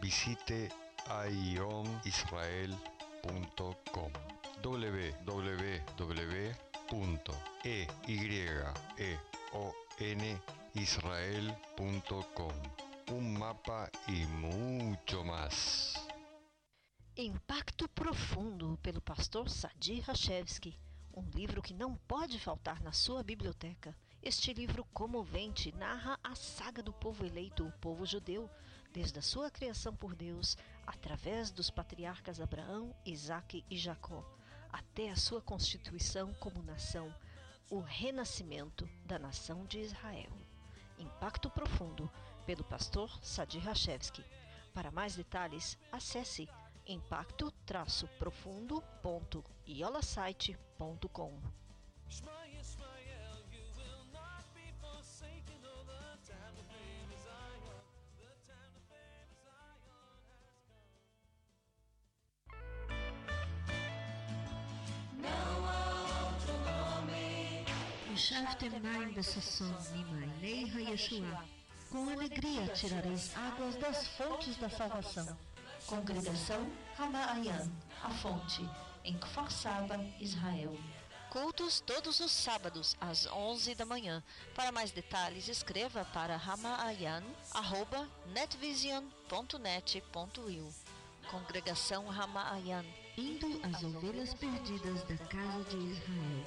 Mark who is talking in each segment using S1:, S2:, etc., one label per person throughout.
S1: visite ionisrael.com www.eyeonisrael.com Un mapa y mucho más.
S2: Impacto Profundo, pelo pastor Sadi Rachevski. Um livro que não pode faltar na sua biblioteca. Este livro comovente narra a saga do povo eleito, o povo judeu, desde a sua criação por Deus, através dos patriarcas Abraão, Isaque e Jacó, até a sua constituição como nação, o renascimento da nação de Israel. Impacto Profundo, pelo pastor Sadi Rachevski. Para mais detalhes, acesse impacto-profundo.iolasite.com.
S3: Shaftemnaim Bessasson Nimainei Yeshua. Com alegria tirareis águas das fontes da salvação. Congregação Ramaayan, a fonte, em Kfar Saba, Israel.
S2: Cultos todos os sábados, às 11 da manhã. Para mais detalhes, escreva para ramaayan.netvision.net.il Congregação Ramaayan,
S3: indo às ovelhas perdidas da casa de Israel.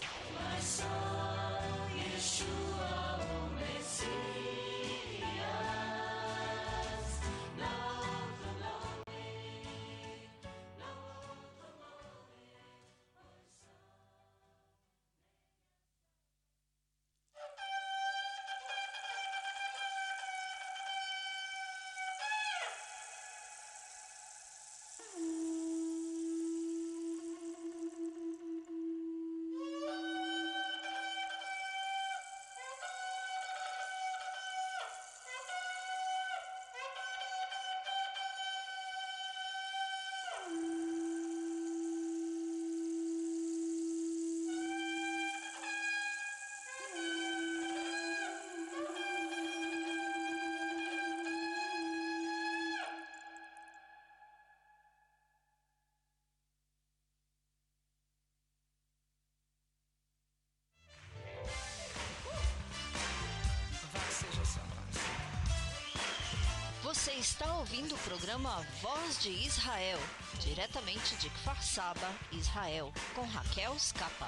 S2: Está ouvindo o programa Voz de Israel, diretamente de Kfar Saba, Israel, com Raquel Scapa.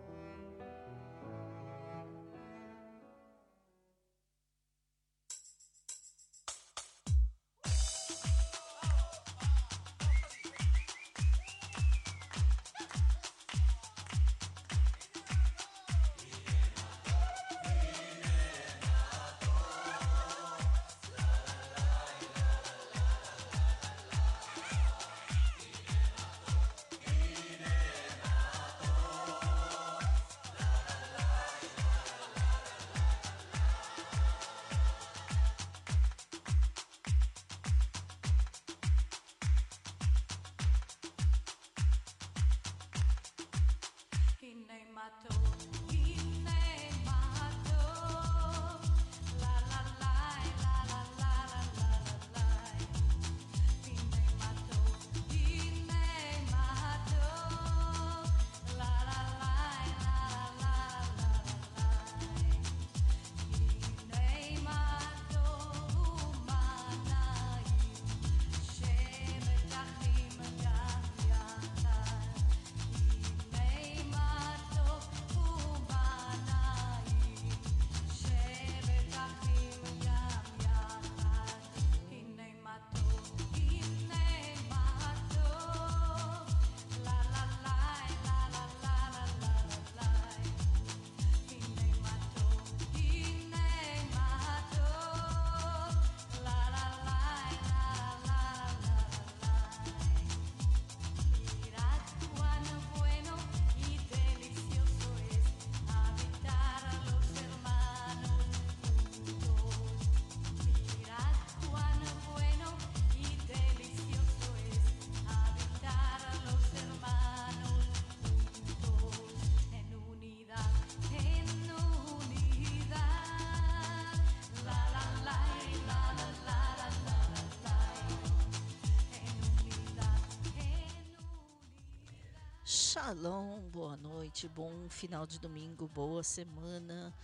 S4: Shalom, boa noite, bom final de domingo, boa semana,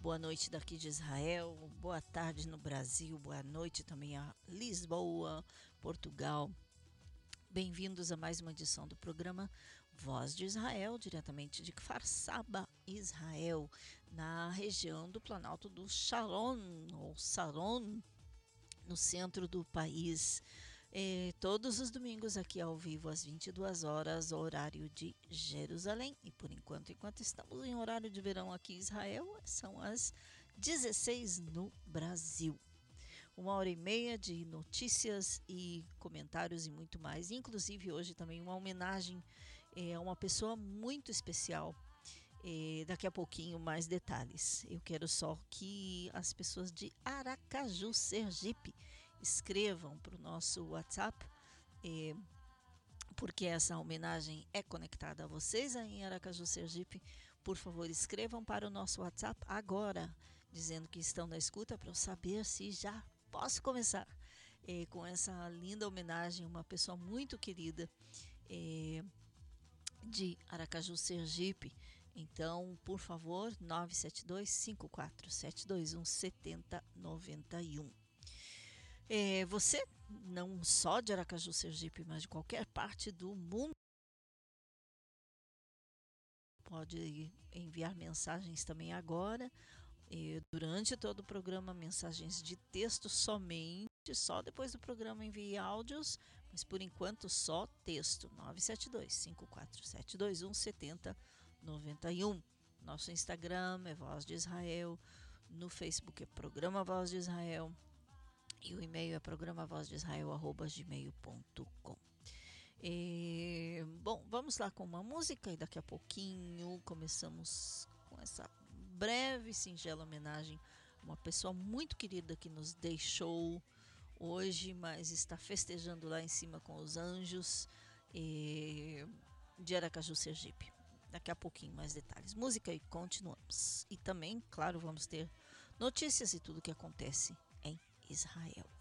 S4: boa noite daqui de Israel, boa tarde no Brasil, boa noite também a Lisboa, Portugal. Bem-vindos a mais uma edição do programa Voz de Israel, diretamente de Kfar Saba, Israel, na região do Planalto do Sharon, ou Saron, no centro do país. Todos os domingos aqui ao vivo às 22 horas, horário de Jerusalém. E por enquanto, enquanto estamos em horário de verão aqui em Israel, são as 16 no Brasil. Uma hora e meia de notícias e comentários e muito mais. Inclusive hoje também uma homenagem é, a uma pessoa muito especial. É, daqui a pouquinho mais detalhes. Eu quero só que as pessoas de Aracaju, Sergipe, escrevam para o nosso WhatsApp, eh, porque essa homenagem é conectada a vocês aí em Aracaju, Sergipe. Por favor, escrevam para o nosso WhatsApp agora, dizendo que estão na escuta para eu saber se já posso começar com essa linda homenagem, uma pessoa muito querida de Aracaju, Sergipe. Então, por favor, 972 54 721 7091. É, você, não só de Aracaju, Sergipe, mas de qualquer parte do mundo, pode enviar mensagens também agora. E durante todo o programa, mensagens de texto somente. Só depois do programa envie áudios, mas por enquanto só texto. 972 54721 7091. Nosso Instagram é Voz de Israel. No Facebook é Programa Voz de Israel. E o e-mail é programavozdisrael.gmail.com e, Bom, vamos lá com uma música e daqui a pouquinho começamos com essa breve, singela homenagem a uma pessoa muito querida que nos deixou hoje, mas está festejando lá em cima com os anjos e, de Aracaju, Sergipe. Daqui a pouquinho mais detalhes. Música e continuamos. E também, claro, vamos ter notícias e tudo o que acontece Israel.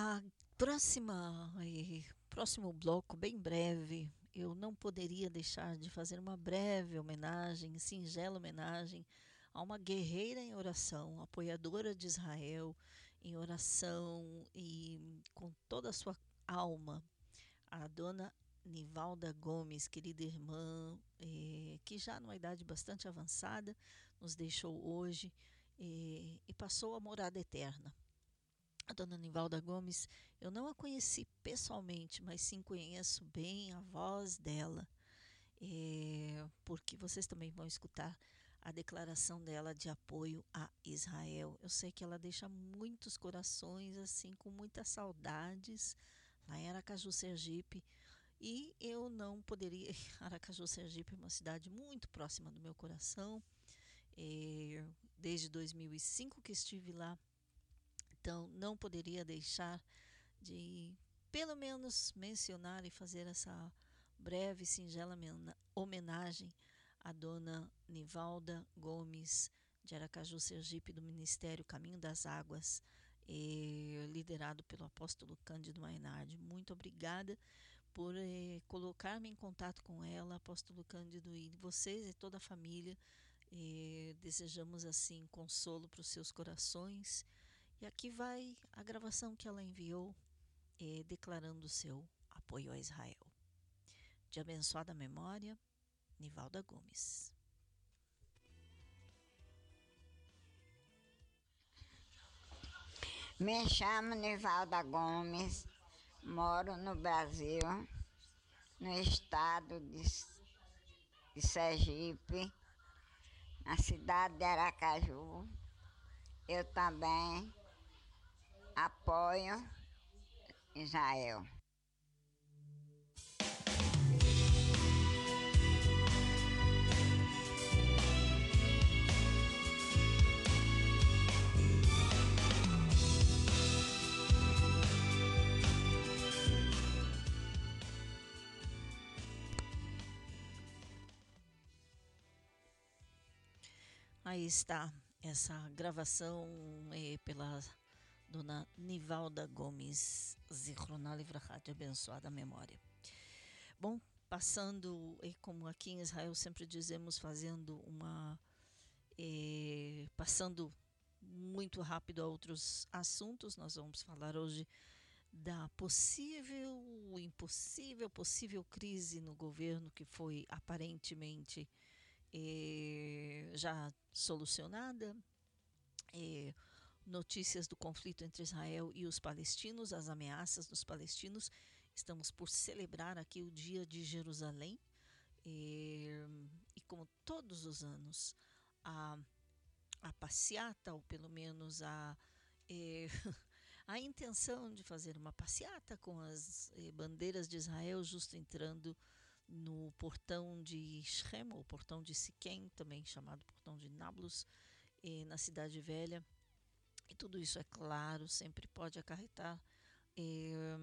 S4: A próxima, eh, próximo bloco, bem breve, eu não poderia deixar de fazer uma breve homenagem, singela homenagem a uma guerreira em oração, apoiadora de Israel em oração e com toda a sua alma, a dona Nivalda Gomes, querida irmã, eh, que já numa idade bastante avançada nos deixou hoje eh, e passou a morada eterna. A dona Nivalda Gomes, eu não a conheci pessoalmente, mas sim conheço bem a voz dela, eh, porque vocês também vão escutar a declaração dela de apoio a Israel. Eu sei que ela deixa muitos corações assim com muitas saudades lá em Aracaju, Sergipe. E eu não poderia. Aracaju, Sergipe é uma cidade muito próxima do meu coração. É, desde 2005 que estive lá. Então, não poderia deixar de, pelo menos, mencionar e fazer essa breve, singela homenagem a dona Nivalda Gomes de Aracaju, Sergipe, do Ministério Caminho das Águas, liderado pelo apóstolo Cândido Mainardi. Muito obrigada por eh, colocar-me em contato com ela, apóstolo Cândido, e vocês e toda a família. Eh, desejamos assim consolo para os seus corações. E aqui vai a gravação que ela enviou, eh, declarando seu apoio a Israel. De abençoada memória, Nivalda Gomes.
S5: Me chamo Nivalda Gomes, moro no Brasil, no estado de, de Sergipe, na cidade de Aracaju. Eu também apoio Israel.
S4: Aí está essa gravação é, pela dona Nivalda Gomes, Zichroná de abençoada memória. Bom, passando, é, como aqui em Israel sempre dizemos, fazendo uma. Passando muito rápido a outros assuntos, nós vamos falar hoje da possível, impossível, possível crise no governo que foi aparentemente eh, já solucionada. Eh, notícias do conflito entre Israel e os palestinos, as ameaças dos palestinos. Estamos por celebrar aqui o Dia de Jerusalém. Eh, e como todos os anos, a, a passeata, ou pelo menos a, a intenção de fazer uma passeata com as bandeiras de Israel, justo entrando no portão de Shem, ou portão de Siquém, também chamado portão de Nablus, na Cidade Velha. E tudo isso, é claro, sempre pode acarretar eh,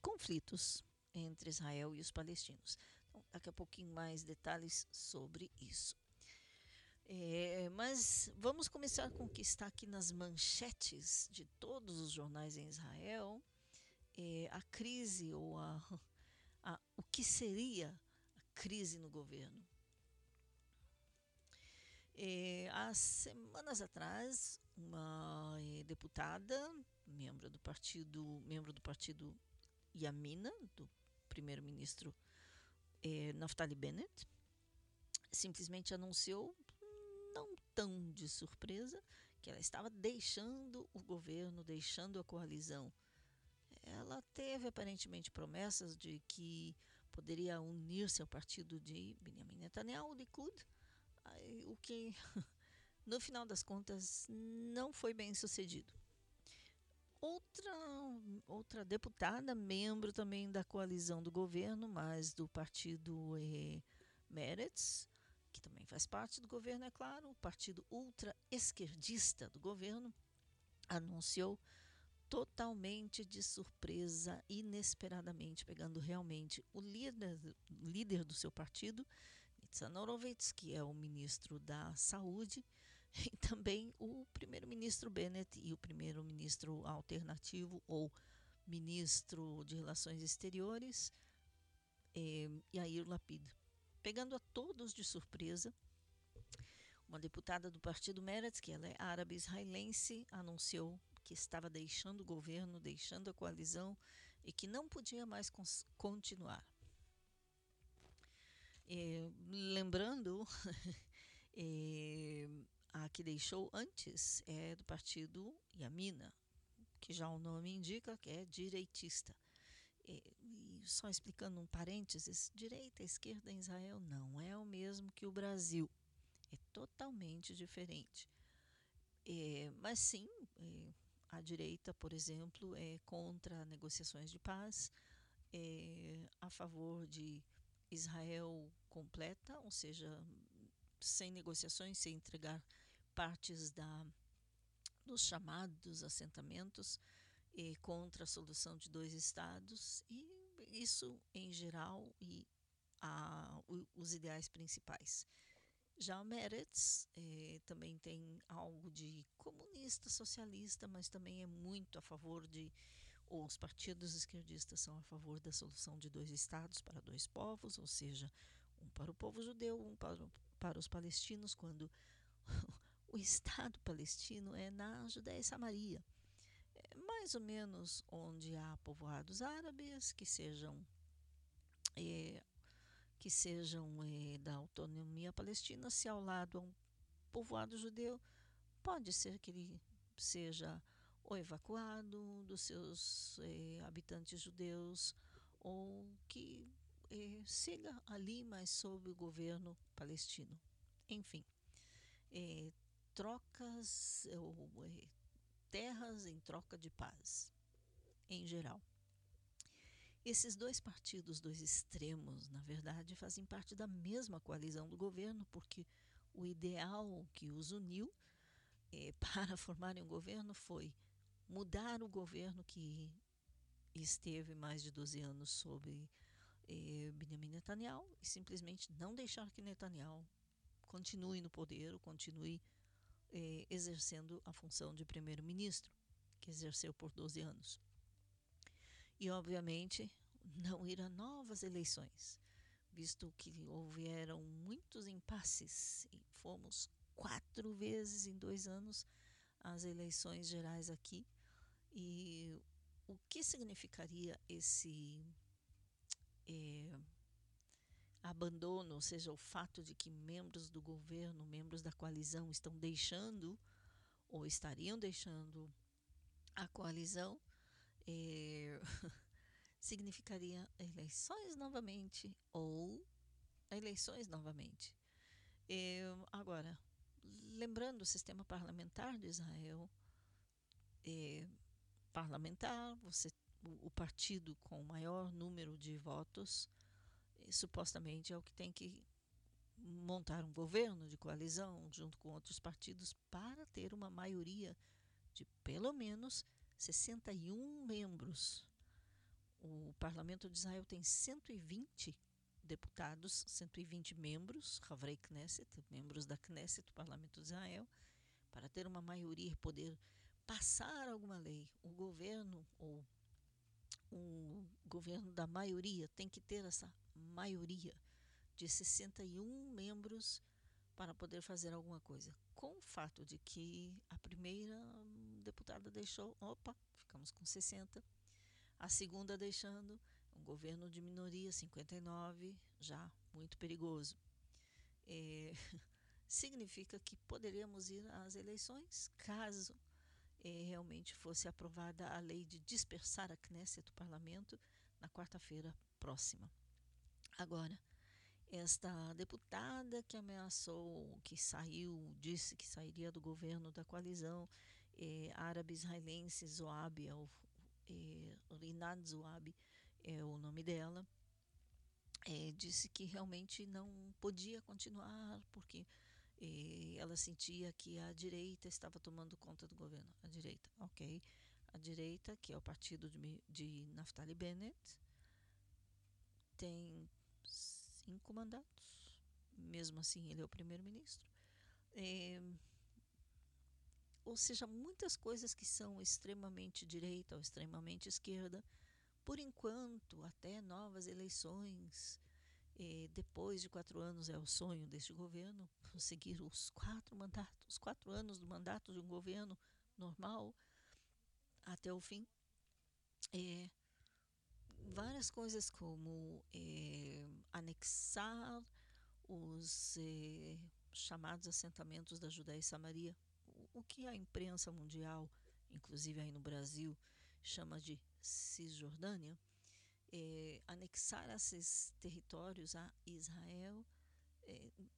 S4: conflitos entre Israel e os palestinos. Então, daqui a pouquinho mais detalhes sobre isso. É, mas vamos começar com o que está aqui nas manchetes de todos os jornais em Israel. É, a crise ou a a, o que seria a crise no governo. É, há semanas atrás, uma é, deputada, membro do partido, membro do partido Yamina, do primeiro-ministro é, Naftali Bennett, simplesmente anunciou, não tão de surpresa, que ela estava deixando o governo, deixando a coalizão. Ela teve aparentemente promessas de que poderia unir-se ao partido de Benjamin Netanyahu, Likud, o que no final das contas não foi bem sucedido. Outra, outra deputada, membro também da coalizão do governo, mas do partido eh, Meretz, que também faz parte do governo, é claro, o partido ultra-esquerdista do governo, anunciou totalmente de surpresa, inesperadamente, pegando realmente o líder, líder do seu partido, Nitzan que é o ministro da Saúde, e também o primeiro-ministro Bennett e o primeiro-ministro alternativo ou ministro de Relações Exteriores, eh, Yair Lapid. Pegando a todos de surpresa, uma deputada do partido Meretz, que ela é árabe israelense, anunciou que estava deixando o governo, deixando a coalizão e que não podia mais continuar. É, lembrando, é, a que deixou antes é do partido Yamina, que já o nome indica que é direitista. É, e só explicando um parênteses, direita esquerda em Israel não é o mesmo que o Brasil. É totalmente diferente. É, mas sim, é, a direita, por exemplo, é contra negociações de paz, é a favor de Israel completa, ou seja, sem negociações, sem entregar partes da, dos chamados assentamentos e contra a solução de dois estados e isso em geral e a, os ideais principais. Já o Meretz eh, também tem algo de comunista, socialista, mas também é muito a favor de, ou os partidos esquerdistas são a favor da solução de dois estados para dois povos, ou seja, um para o povo judeu, um para, para os palestinos, quando o Estado palestino é na Judéia e Samaria. É mais ou menos onde há povoados árabes que sejam é, que sejam é, da autonomia palestina, se ao lado há um povoado judeu, pode ser que ele seja ou evacuado dos seus é, habitantes judeus ou que é, siga ali, mas sob o governo palestino. Enfim, é, trocas ou terras em troca de paz, em geral. Esses dois partidos, dois extremos, na verdade, fazem parte da mesma coalizão do governo, porque o ideal que os uniu eh, para formarem um governo foi mudar o governo que esteve mais de 12 anos sob eh, Benjamin Netanyahu e simplesmente não deixar que Netanyahu continue no poder, ou continue eh, exercendo a função de primeiro-ministro, que exerceu por 12 anos e, obviamente, não ir a novas eleições, visto que houveram muitos impasses e fomos quatro vezes em dois anos às eleições gerais aqui. E o que significaria esse é, abandono, ou seja, o fato de que membros do governo, membros da coalizão estão deixando ou estariam deixando a coalizão é, significaria eleições novamente ou eleições novamente. É, agora, lembrando o sistema parlamentar de Israel, é, parlamentar, você, o, o, partido com o maior número de votos, supostamente é o que tem que montar um governo de coalizão junto com outros partidos para ter uma maioria de pelo menos 61 membros. O parlamento de Israel tem 120 deputados, 120 membros, Havrei Knesset, membros da Knesset, do parlamento de Israel, para ter uma maioria e poder passar alguma lei. O governo ou o governo da maioria tem que ter essa maioria de 61 membros para poder fazer alguma coisa. Com o fato de que a primeira deputada deixou, opa, ficamos com 60. A segunda deixando, um governo de minoria, 59, já muito perigoso. É, significa que poderíamos ir às eleições caso é, realmente fosse aprovada a lei de dispersar a Knesset do parlamento na quarta-feira próxima. Agora, esta deputada que ameaçou, que saiu, disse que sairia do governo da coalizão é, árabe-israelense, Zoab, é o, é, Rinad Zoab é o nome dela, é, disse que realmente não podia continuar porque ela sentia que a direita estava tomando conta do governo. A direita, ok. A direita, que é o partido de, de Naftali Bennett, tem cinco mandatos. Mesmo assim, ele é o primeiro-ministro. É, ou seja, muitas coisas que são extremamente direita ou extremamente esquerda, por enquanto, até novas eleições, eh, depois de quatro anos é o sonho deste governo, conseguir os quatro mandatos, os quatro anos do mandato de um governo normal até o fim. É, várias coisas como é, anexar os é, chamados assentamentos da Judéia e Samaria, o, o que a imprensa mundial, inclusive aí no Brasil, chama de Cisjordânia, é, anexar esses territórios a Israel,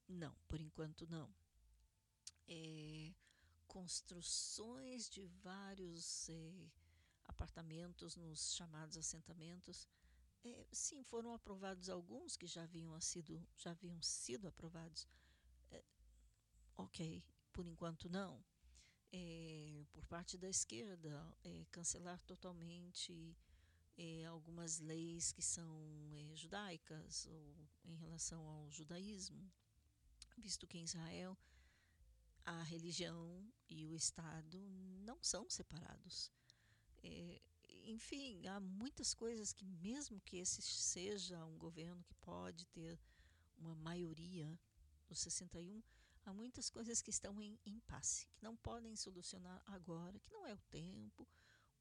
S4: não, por enquanto não. Construções de vários apartamentos nos chamados assentamentos, é, sim, foram aprovados alguns que já haviam sido, já haviam sido aprovados. É, ok, por enquanto não. por parte da esquerda, cancelar totalmente eh, algumas leis que são eh, judaicas ou em relação ao judaísmo, visto que em Israel a religião e o Estado não são separados. Eh, enfim, há muitas coisas que, mesmo que esse seja um governo que pode ter uma maioria dos 61, há muitas coisas que estão em impasse, que não podem solucionar agora, que não é o tempo,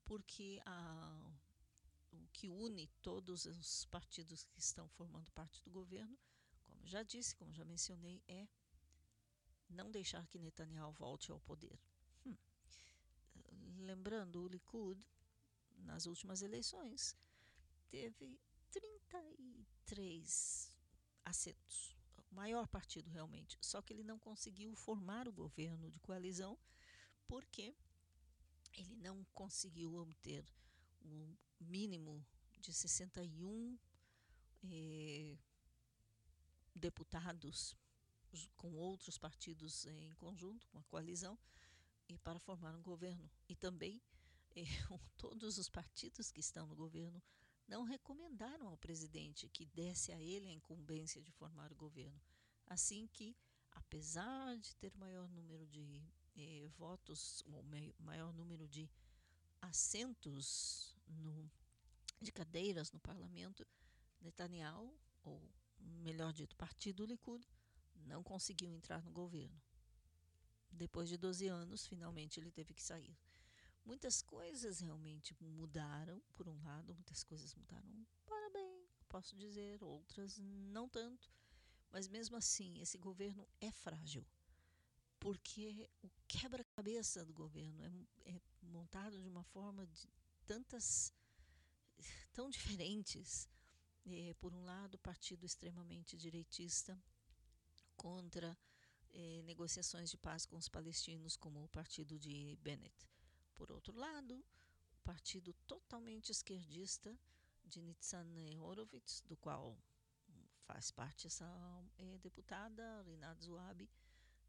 S4: porque a o que une todos os partidos que estão formando parte do governo, como já disse, como já mencionei, é não deixar que Netanyahu volte ao poder. Hum. Lembrando, o Likud, nas últimas eleições, teve 33 assentos, o maior partido realmente, só que ele não conseguiu formar o governo de coalizão porque ele não conseguiu obter o mínimo de 61 eh, deputados com outros partidos em conjunto, uma coalizão, e para formar um governo. E também eh, todos os partidos que estão no governo não recomendaram ao presidente que desse a ele a incumbência de formar o governo. Assim que, apesar de ter maior número de eh, votos, ou maior número de assentos no, de cadeiras no parlamento, Netanyahu, ou melhor dito, partido Likud, não conseguiu entrar no governo. Depois de 12 anos, finalmente ele teve que sair. Muitas coisas realmente mudaram, por um lado, muitas coisas mudaram para bem, posso dizer, outras não tanto, mas mesmo assim, esse governo é frágil porque o quebra-cabeça do governo é, é, montado de uma forma de tantas tão diferentes. É, por um lado, partido extremamente direitista contra é, negociações de paz com os palestinos, como o partido de Bennett. Por outro lado, o partido totalmente esquerdista de Nitzan Horowitz, do qual faz parte essa é, deputada, Rinat Zouabi,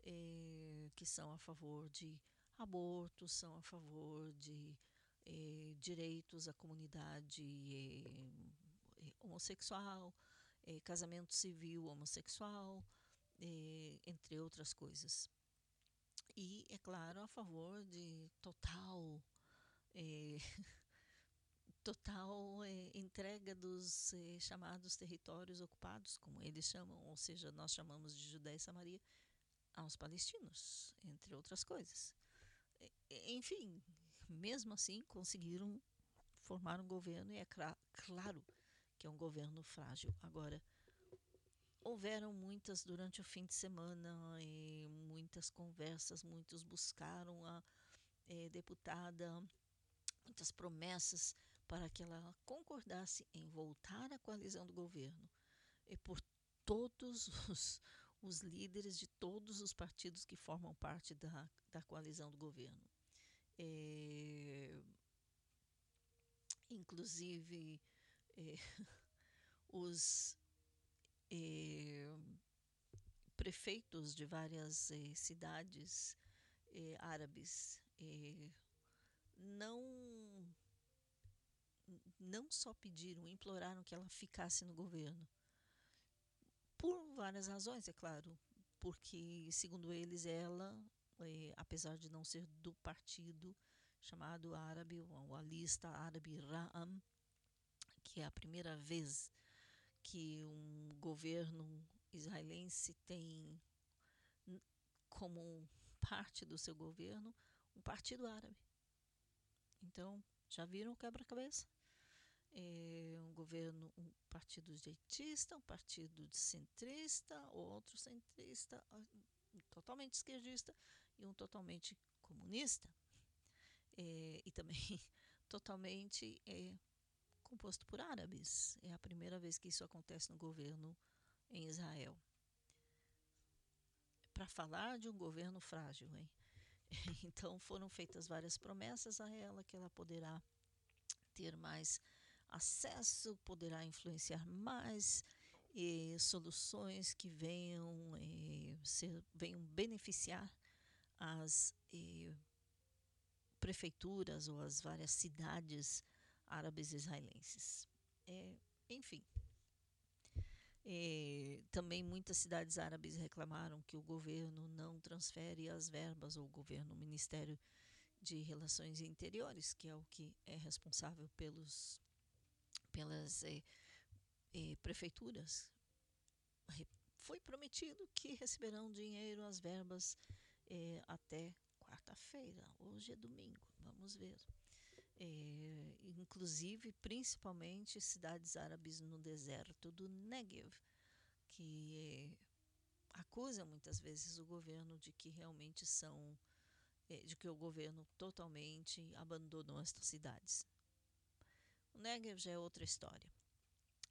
S4: é, que são a favor de aborto, são a favor de é, direitos à comunidade homossexual, casamento civil homossexual, entre outras coisas. E, é claro, a favor de total total entrega dos chamados territórios ocupados, como eles chamam, ou seja, nós chamamos de Judéia e Samaria, aos palestinos, entre outras coisas. Enfim, mesmo assim, conseguiram formar um governo e é claro que é um governo frágil. Agora, houveram muitas durante o fim de semana, muitas conversas, muitos buscaram a é, deputada, muitas promessas para que ela concordasse em voltar à coalizão do governo. E por todos os, os líderes de todos os partidos que formam parte da, da coalizão do governo. É, inclusive, é, os é, prefeitos de várias é, cidades é, árabes não não só pediram, imploraram que ela ficasse no governo, por várias razões, é claro. Porque, segundo eles, ela eh, apesar de não ser do partido chamado árabe, o alista árabe Ra'am, que é a primeira vez que um governo israelense tem como parte do seu governo um partido árabe. Então, já viram o quebra-cabeça? É um governo, um partido direitista, um partido centrista, outro centrista, um totalmente esquerdista e um totalmente comunista. É, e também totalmente é, composto por árabes. É a primeira vez que isso acontece no governo em Israel. Para falar de um governo frágil, hein? Então foram feitas várias promessas a ela que ela poderá ter mais acesso, poderá influenciar mais eh, soluções que venham, eh, ser, venham beneficiar as eh, prefeituras ou as várias cidades árabes israelenses. É, enfim. É, também muitas cidades árabes reclamaram que o governo não transfere as verbas, ou o governo, o Ministério de Relações Interiores, que é o que é responsável pelos, pelas é, é, prefeituras. Foi prometido que receberão dinheiro, as verbas, é, até quarta-feira. Hoje é domingo, vamos ver. É, inclusive, principalmente cidades árabes no deserto do Negev, que é, acusam muitas vezes o governo de que realmente são, é, de que o governo totalmente abandonou estas cidades. O Negev já é outra história.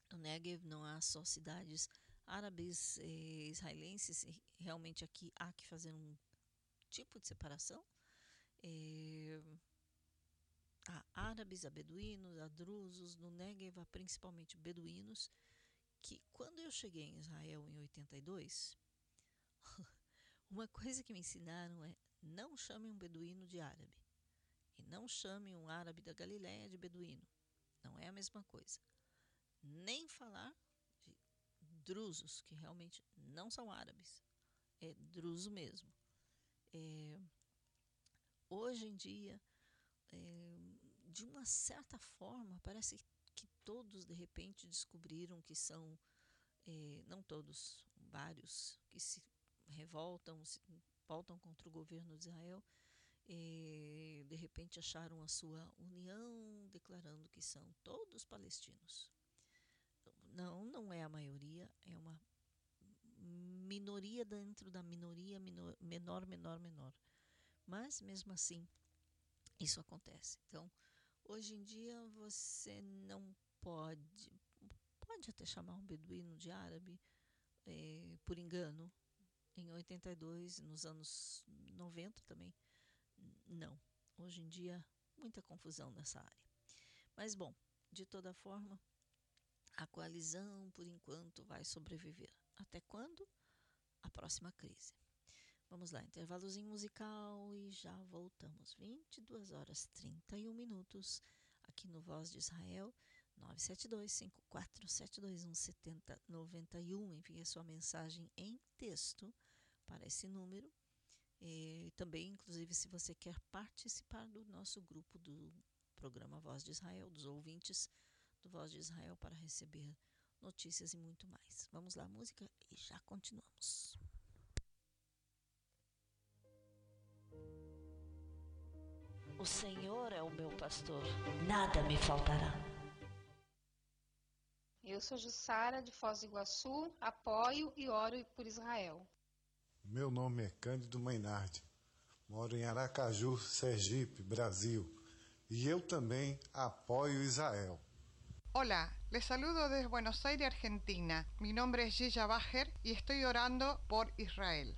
S4: No Negev não há só cidades árabes eh, israelenses, realmente aqui há que fazer um tipo de separação. Eh, há árabes, há beduínos, há drusos, no Negev há principalmente beduínos, que quando eu cheguei em Israel em 82, uma coisa que me ensinaram é não chame um beduíno de árabe. E não chame um árabe da Galiléia de beduíno. Não é a mesma coisa. Nem falar de drusos, que realmente não são árabes. É druso mesmo. É, hoje em dia, é, de uma certa forma, parece que todos de repente descobriram que são, é, não todos, vários, que se revoltam, se voltam contra o governo de Israel, e de repente acharam a sua união, declarando que são todos palestinos. Não, não é a maioria, é uma minoria dentro da minoria, minor, menor, menor, menor. Mas mesmo assim, isso acontece. Então, hoje em dia você não pode, pode até chamar um beduíno de árabe é, por engano. Em 82, nos anos 90 também, não. Hoje em dia, muita confusão nessa área. Mas, bom, de toda forma, a coalizão, por enquanto, vai sobreviver. Até quando? A próxima crise. Vamos lá, intervalozinho musical e já voltamos. 22 horas 31 minutos aqui no Voz de Israel, 972-54-721-7091. Envie a sua mensagem em texto para esse número. E também, inclusive, se você quer participar do nosso grupo do programa Voz de Israel, dos ouvintes do Voz de Israel, para receber notícias e muito mais. Vamos lá, música e já continuamos.
S2: O Senhor é o meu pastor, nada me faltará.
S6: Eu sou Jussara de Foz do Iguaçu, apoio e oro por Israel.
S7: Meu nome é Cândido Mainardi, moro em Aracaju, Sergipe, Brasil, e eu também apoio Israel.
S8: Hola, les saludo desde Buenos Aires, Argentina. Mi nombre es Gilla Bajer y estoy orando por Israel.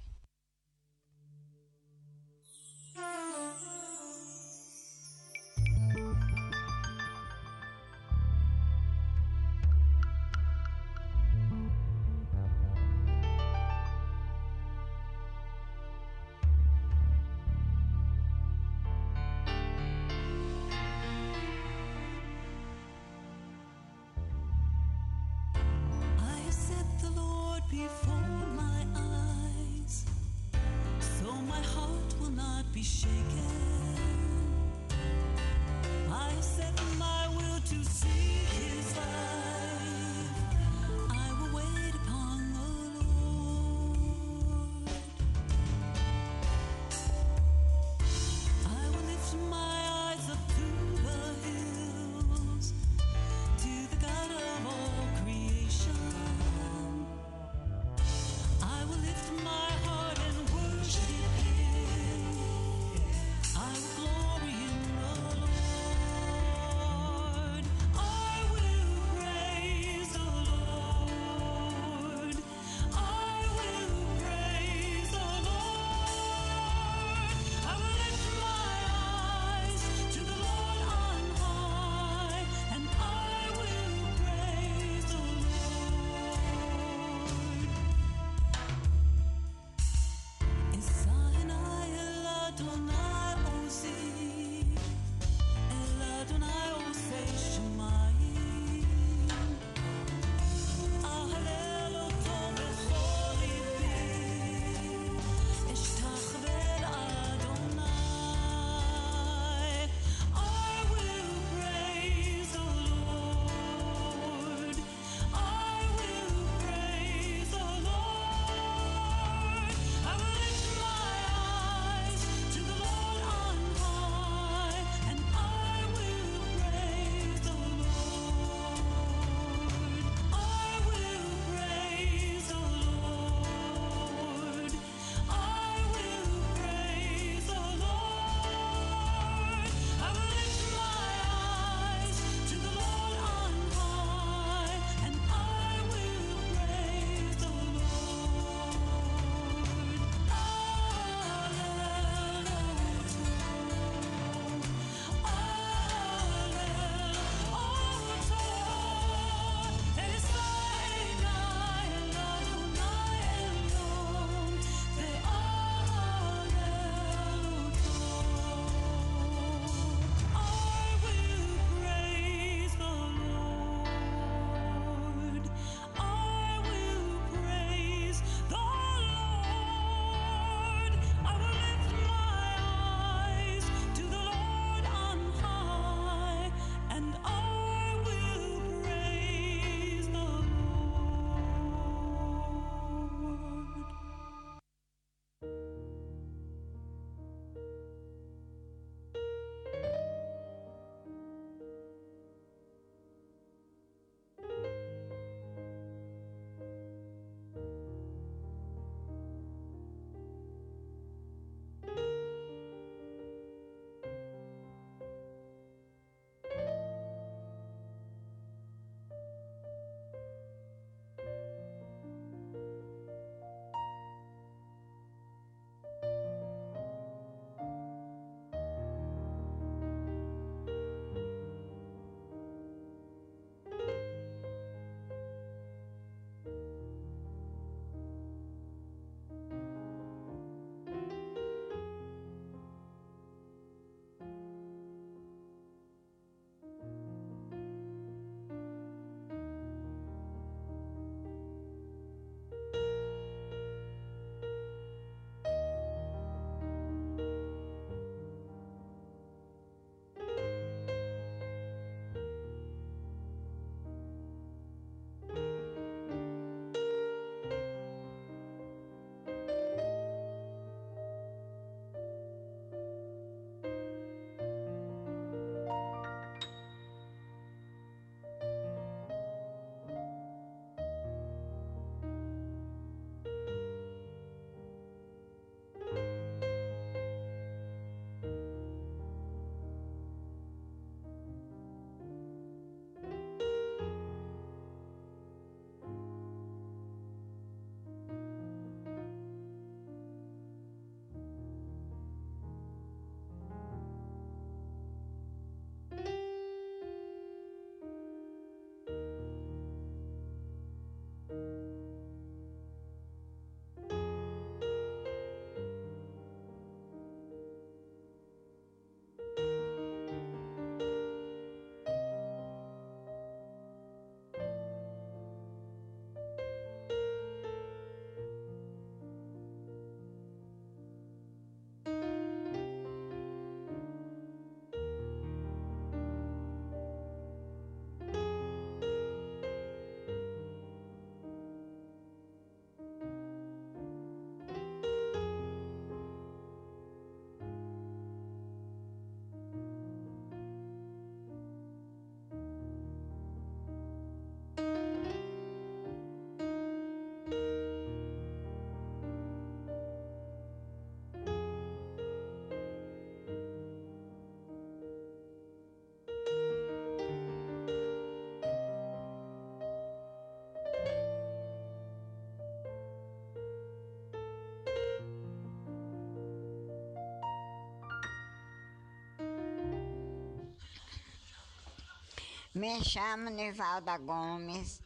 S5: Me chamo Nivalda Gomes,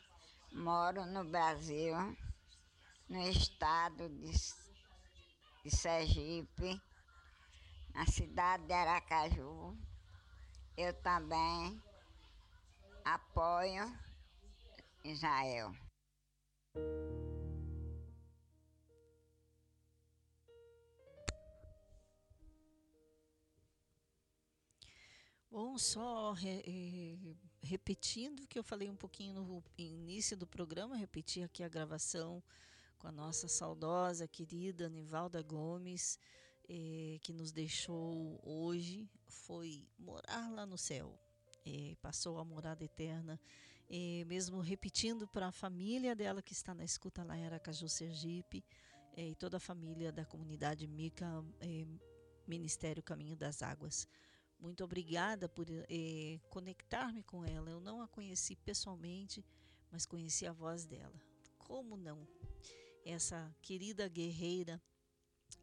S5: moro no Brasil, no estado de, de Sergipe, na cidade de Aracaju. Eu também apoio Israel.
S4: Bom, só re, eh, repetindo o que eu falei um pouquinho no início do programa, repetir aqui a gravação com a nossa saudosa, querida Nivalda Gomes, eh, que nos deixou hoje, foi morar lá no céu, eh, passou a morada eterna, eh, mesmo repetindo para a família dela que está na escuta lá em Aracaju, Sergipe, eh, e toda a família da comunidade Mica, eh, Ministério Caminho das Águas. Muito obrigada por eh, conectar-me com ela. Eu não a conheci pessoalmente, mas conheci a voz dela. Como não? Essa querida guerreira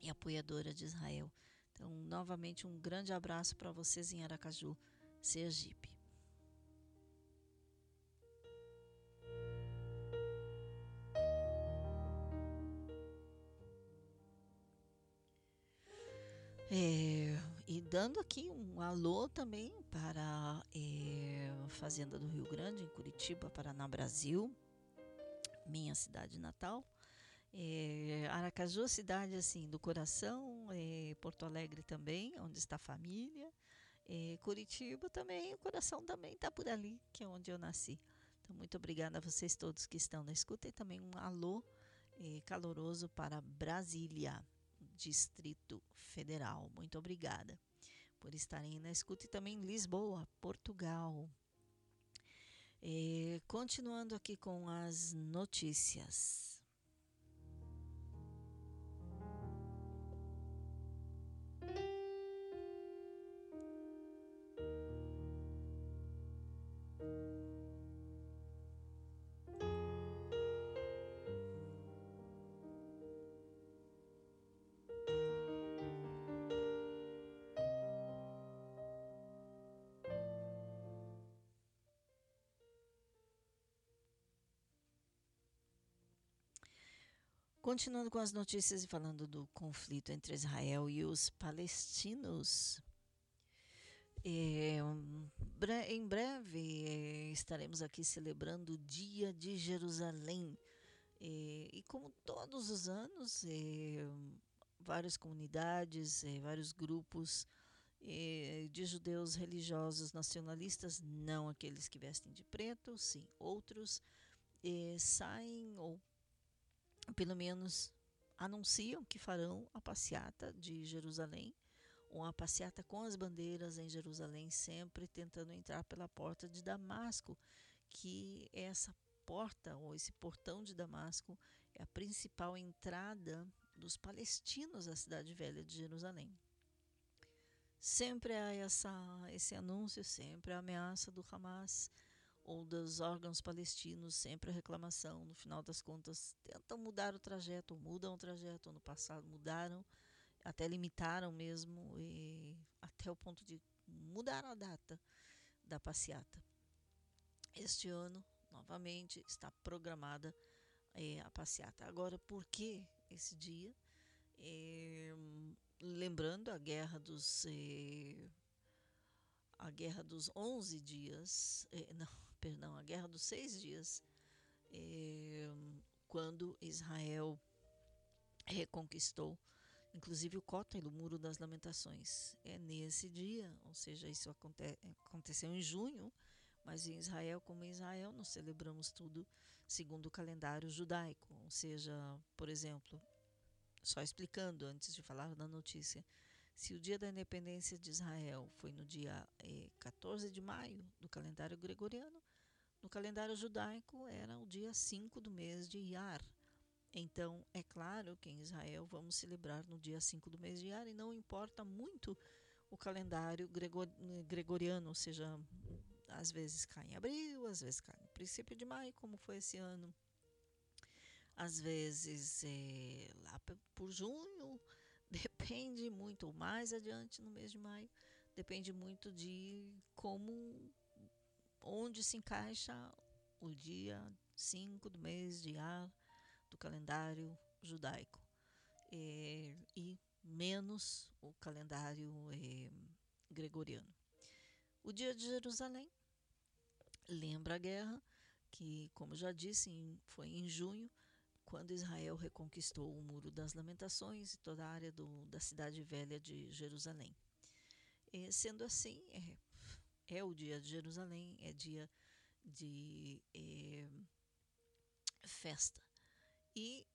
S4: e apoiadora de Israel. Então, novamente, um grande abraço para vocês em Aracaju, Sergipe. É, e dando aqui um alô também para é, Fazenda do Rio Grande, em Curitiba, Paraná, Brasil, minha cidade natal. É, Aracaju, cidade assim do coração, é, Porto Alegre também, onde está a família. Curitiba também, o coração também está por ali, que é onde eu nasci. Então, muito obrigada a vocês todos que estão na escuta e também um alô caloroso para Brasília. Distrito Federal. Muito obrigada por estarem na escuta e também Lisboa, Portugal. É, continuando aqui com as notícias. Continuando com as notícias e falando do conflito entre Israel e os palestinos. É, em breve é, estaremos aqui celebrando o Dia de Jerusalém. É, e como todos os anos, é, várias comunidades, é, vários grupos é, de judeus religiosos nacionalistas, não aqueles que vestem de preto, sim outros, saem ou pelo menos anunciam que farão a passeata de Jerusalém, uma passeata com as bandeiras em Jerusalém, sempre tentando entrar pela porta de Damasco, que é essa porta ou esse portão de Damasco é a principal entrada dos palestinos à cidade velha de Jerusalém. Sempre há essa, esse anúncio, sempre a ameaça do Hamas ou dos órgãos palestinos, sempre a reclamação, no final das contas, tentam mudar o trajeto, mudam o trajeto, no passado mudaram, até limitaram mesmo, e até o ponto de mudar a data da passeata. Este ano, novamente, está programada é, a passeata. Agora, por que esse dia? É, lembrando a guerra dos. É, a guerra dos 11 dias, não, perdão, a Guerra dos Seis Dias, é, quando Israel reconquistou, inclusive o Cótel, o Muro das Lamentações. É nesse dia, ou seja, isso aconte aconteceu em junho, mas em Israel, como em Israel, nós celebramos tudo segundo o calendário judaico. Ou seja, por exemplo, só explicando antes de falar da notícia, se o dia da independência de Israel foi no dia eh, 14 de maio do calendário gregoriano, no calendário judaico era o dia 5 do mês de Iyar. Então, é claro que em Israel vamos celebrar no dia 5 do mês de Iyar e não importa muito o calendário gregor, gregoriano, ou seja, às vezes cai em abril, às vezes cai no princípio de maio, como foi esse ano. Às vezes é, lá por junho, depende muito, ou mais adiante no mês de maio, depende muito de como onde se encaixa o dia 5 do mês de Ar do calendário judaico é, e menos o calendário é, gregoriano. O dia de Jerusalém lembra a guerra que, como já disse, foi em junho, quando Israel reconquistou o Muro das Lamentações e toda a área do, da cidade velha de Jerusalém. E, sendo assim, é, é, o dia de Jerusalém, é dia de é, festa. E,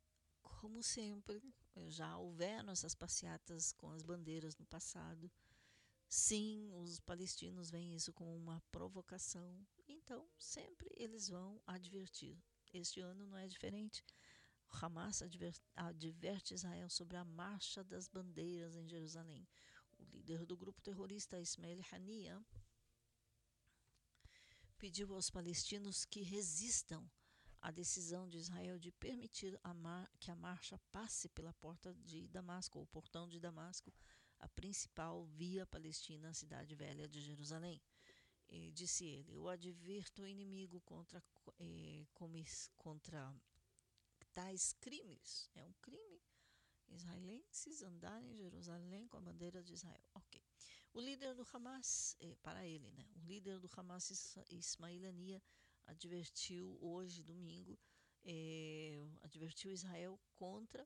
S4: como sempre, já houveram essas passeatas com as bandeiras no passado. Sim, os palestinos veem isso como uma provocação, então sempre eles vão advertir. Este ano não é diferente. O Hamas adverte Israel sobre a marcha das bandeiras em Jerusalém. O líder do grupo terrorista Ismail Haniya pediu aos palestinos que resistam à decisão de Israel de permitir a que a marcha passe pela porta de Damasco, ou portão de Damasco, a principal via palestina à cidade velha de Jerusalém. E disse ele: Eu advirto o inimigo contra, eh, contra tais crimes. É um crime israelenses andarem em Jerusalém com a bandeira de Israel. Ok. O líder do Hamas, eh, para ele, né? O líder do Hamas, Ismail Ania, advertiu hoje, domingo, eh, advertiu Israel contra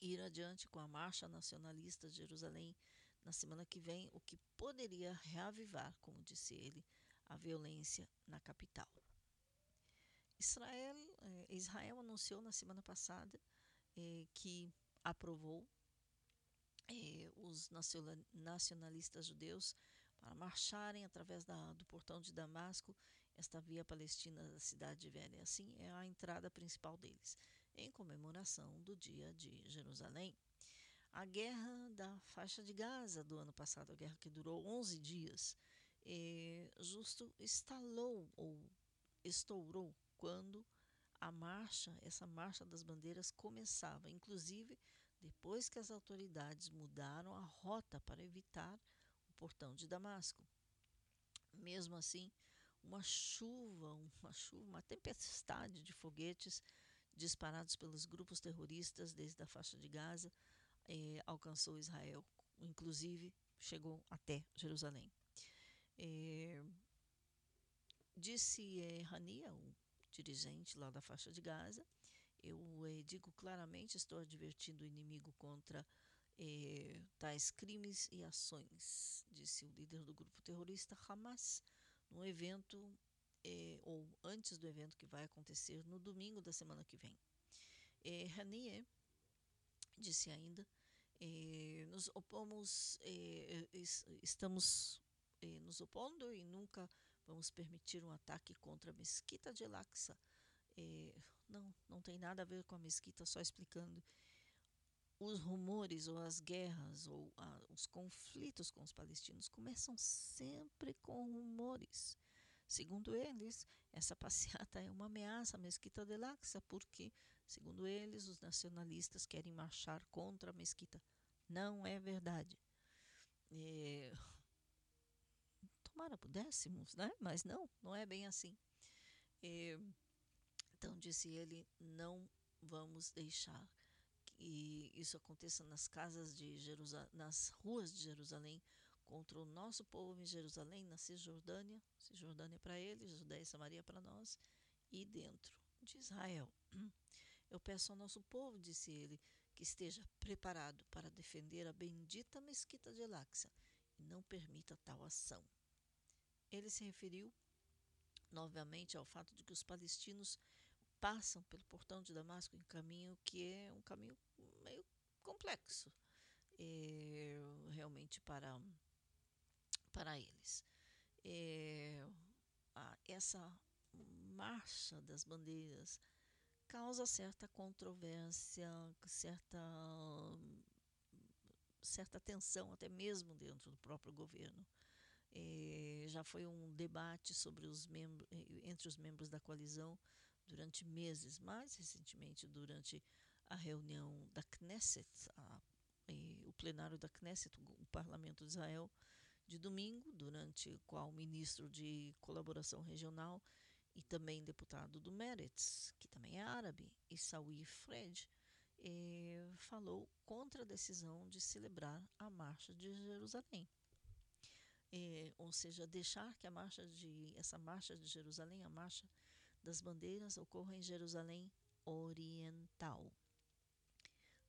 S4: ir adiante com a marcha nacionalista de Jerusalém na semana que vem, o que poderia reavivar, como disse ele, a violência na capital. Israel, eh, Israel anunciou na semana passada que aprovou eh, os nacionalistas judeus para marcharem através da, do portão de Damasco, esta via palestina da cidade velha. Assim é a entrada principal deles, em comemoração do dia de Jerusalém. A guerra da faixa de Gaza do ano passado, a guerra que durou 11 dias, eh, justo estalou ou estourou quando a marcha, essa marcha das bandeiras começava, inclusive depois que as autoridades mudaram a rota para evitar o portão de Damasco. Mesmo assim, uma chuva, uma chuva, uma tempestade de foguetes disparados pelos grupos terroristas desde a faixa de Gaza eh, alcançou Israel, inclusive chegou até Jerusalém. Eh, disse eh, Hania, o dirigente lá da faixa de Gaza, eu eh, digo claramente, estou advertindo o inimigo contra eh, tais crimes e ações, disse o líder do grupo terrorista Hamas, num evento, eh, ou antes do evento que vai acontecer no domingo da semana que vem. Eh, disse ainda, eh, nos opomos, eh, estamos eh, nos opondo e nunca vamos permitir um ataque contra a mesquita de Al-Aqsa, é, não, não tem nada a ver com a mesquita, só explicando. Os rumores ou as guerras ou a, os conflitos com os palestinos começam sempre com rumores. Segundo eles, essa passeata é uma ameaça à mesquita de Al-Aqsa, porque, segundo eles, os nacionalistas querem marchar contra a mesquita. Não é verdade. É, tomara pudéssemos, né? Mas não, não é bem assim. É, então, disse ele, não vamos deixar que isso aconteça nas casas de Jerusalém, nas ruas de Jerusalém, contra o nosso povo em Jerusalém, na Cisjordânia, Cisjordânia para eles, Judéia e Samaria para nós, e dentro de Israel. Eu peço ao nosso povo, disse ele, que esteja preparado para defender a bendita mesquita de Elaxa e não permita tal ação. Ele se referiu novamente ao fato de que os palestinos passam pelo portão de Damasco em caminho que é um caminho meio complexo é, realmente para para eles. É, a, essa marcha das bandeiras causa certa controvérsia certa certa tensão até mesmo dentro do próprio governo. É, já foi um debate sobre os membros entre os membros da coalizão durante meses, mais recentemente durante a reunião da Knesset, a, o plenário da Knesset, o, o parlamento de Israel, de domingo, durante o qual o ministro de Colaboração Regional e também deputado do Meretz, que também é árabe, Issaoui Fred, eh, falou contra a decisão de celebrar a Marcha de Jerusalém. Eh, ou seja, deixar que a marcha de essa marcha de Jerusalém, a marcha das bandeiras, ocorra em Jerusalém Oriental.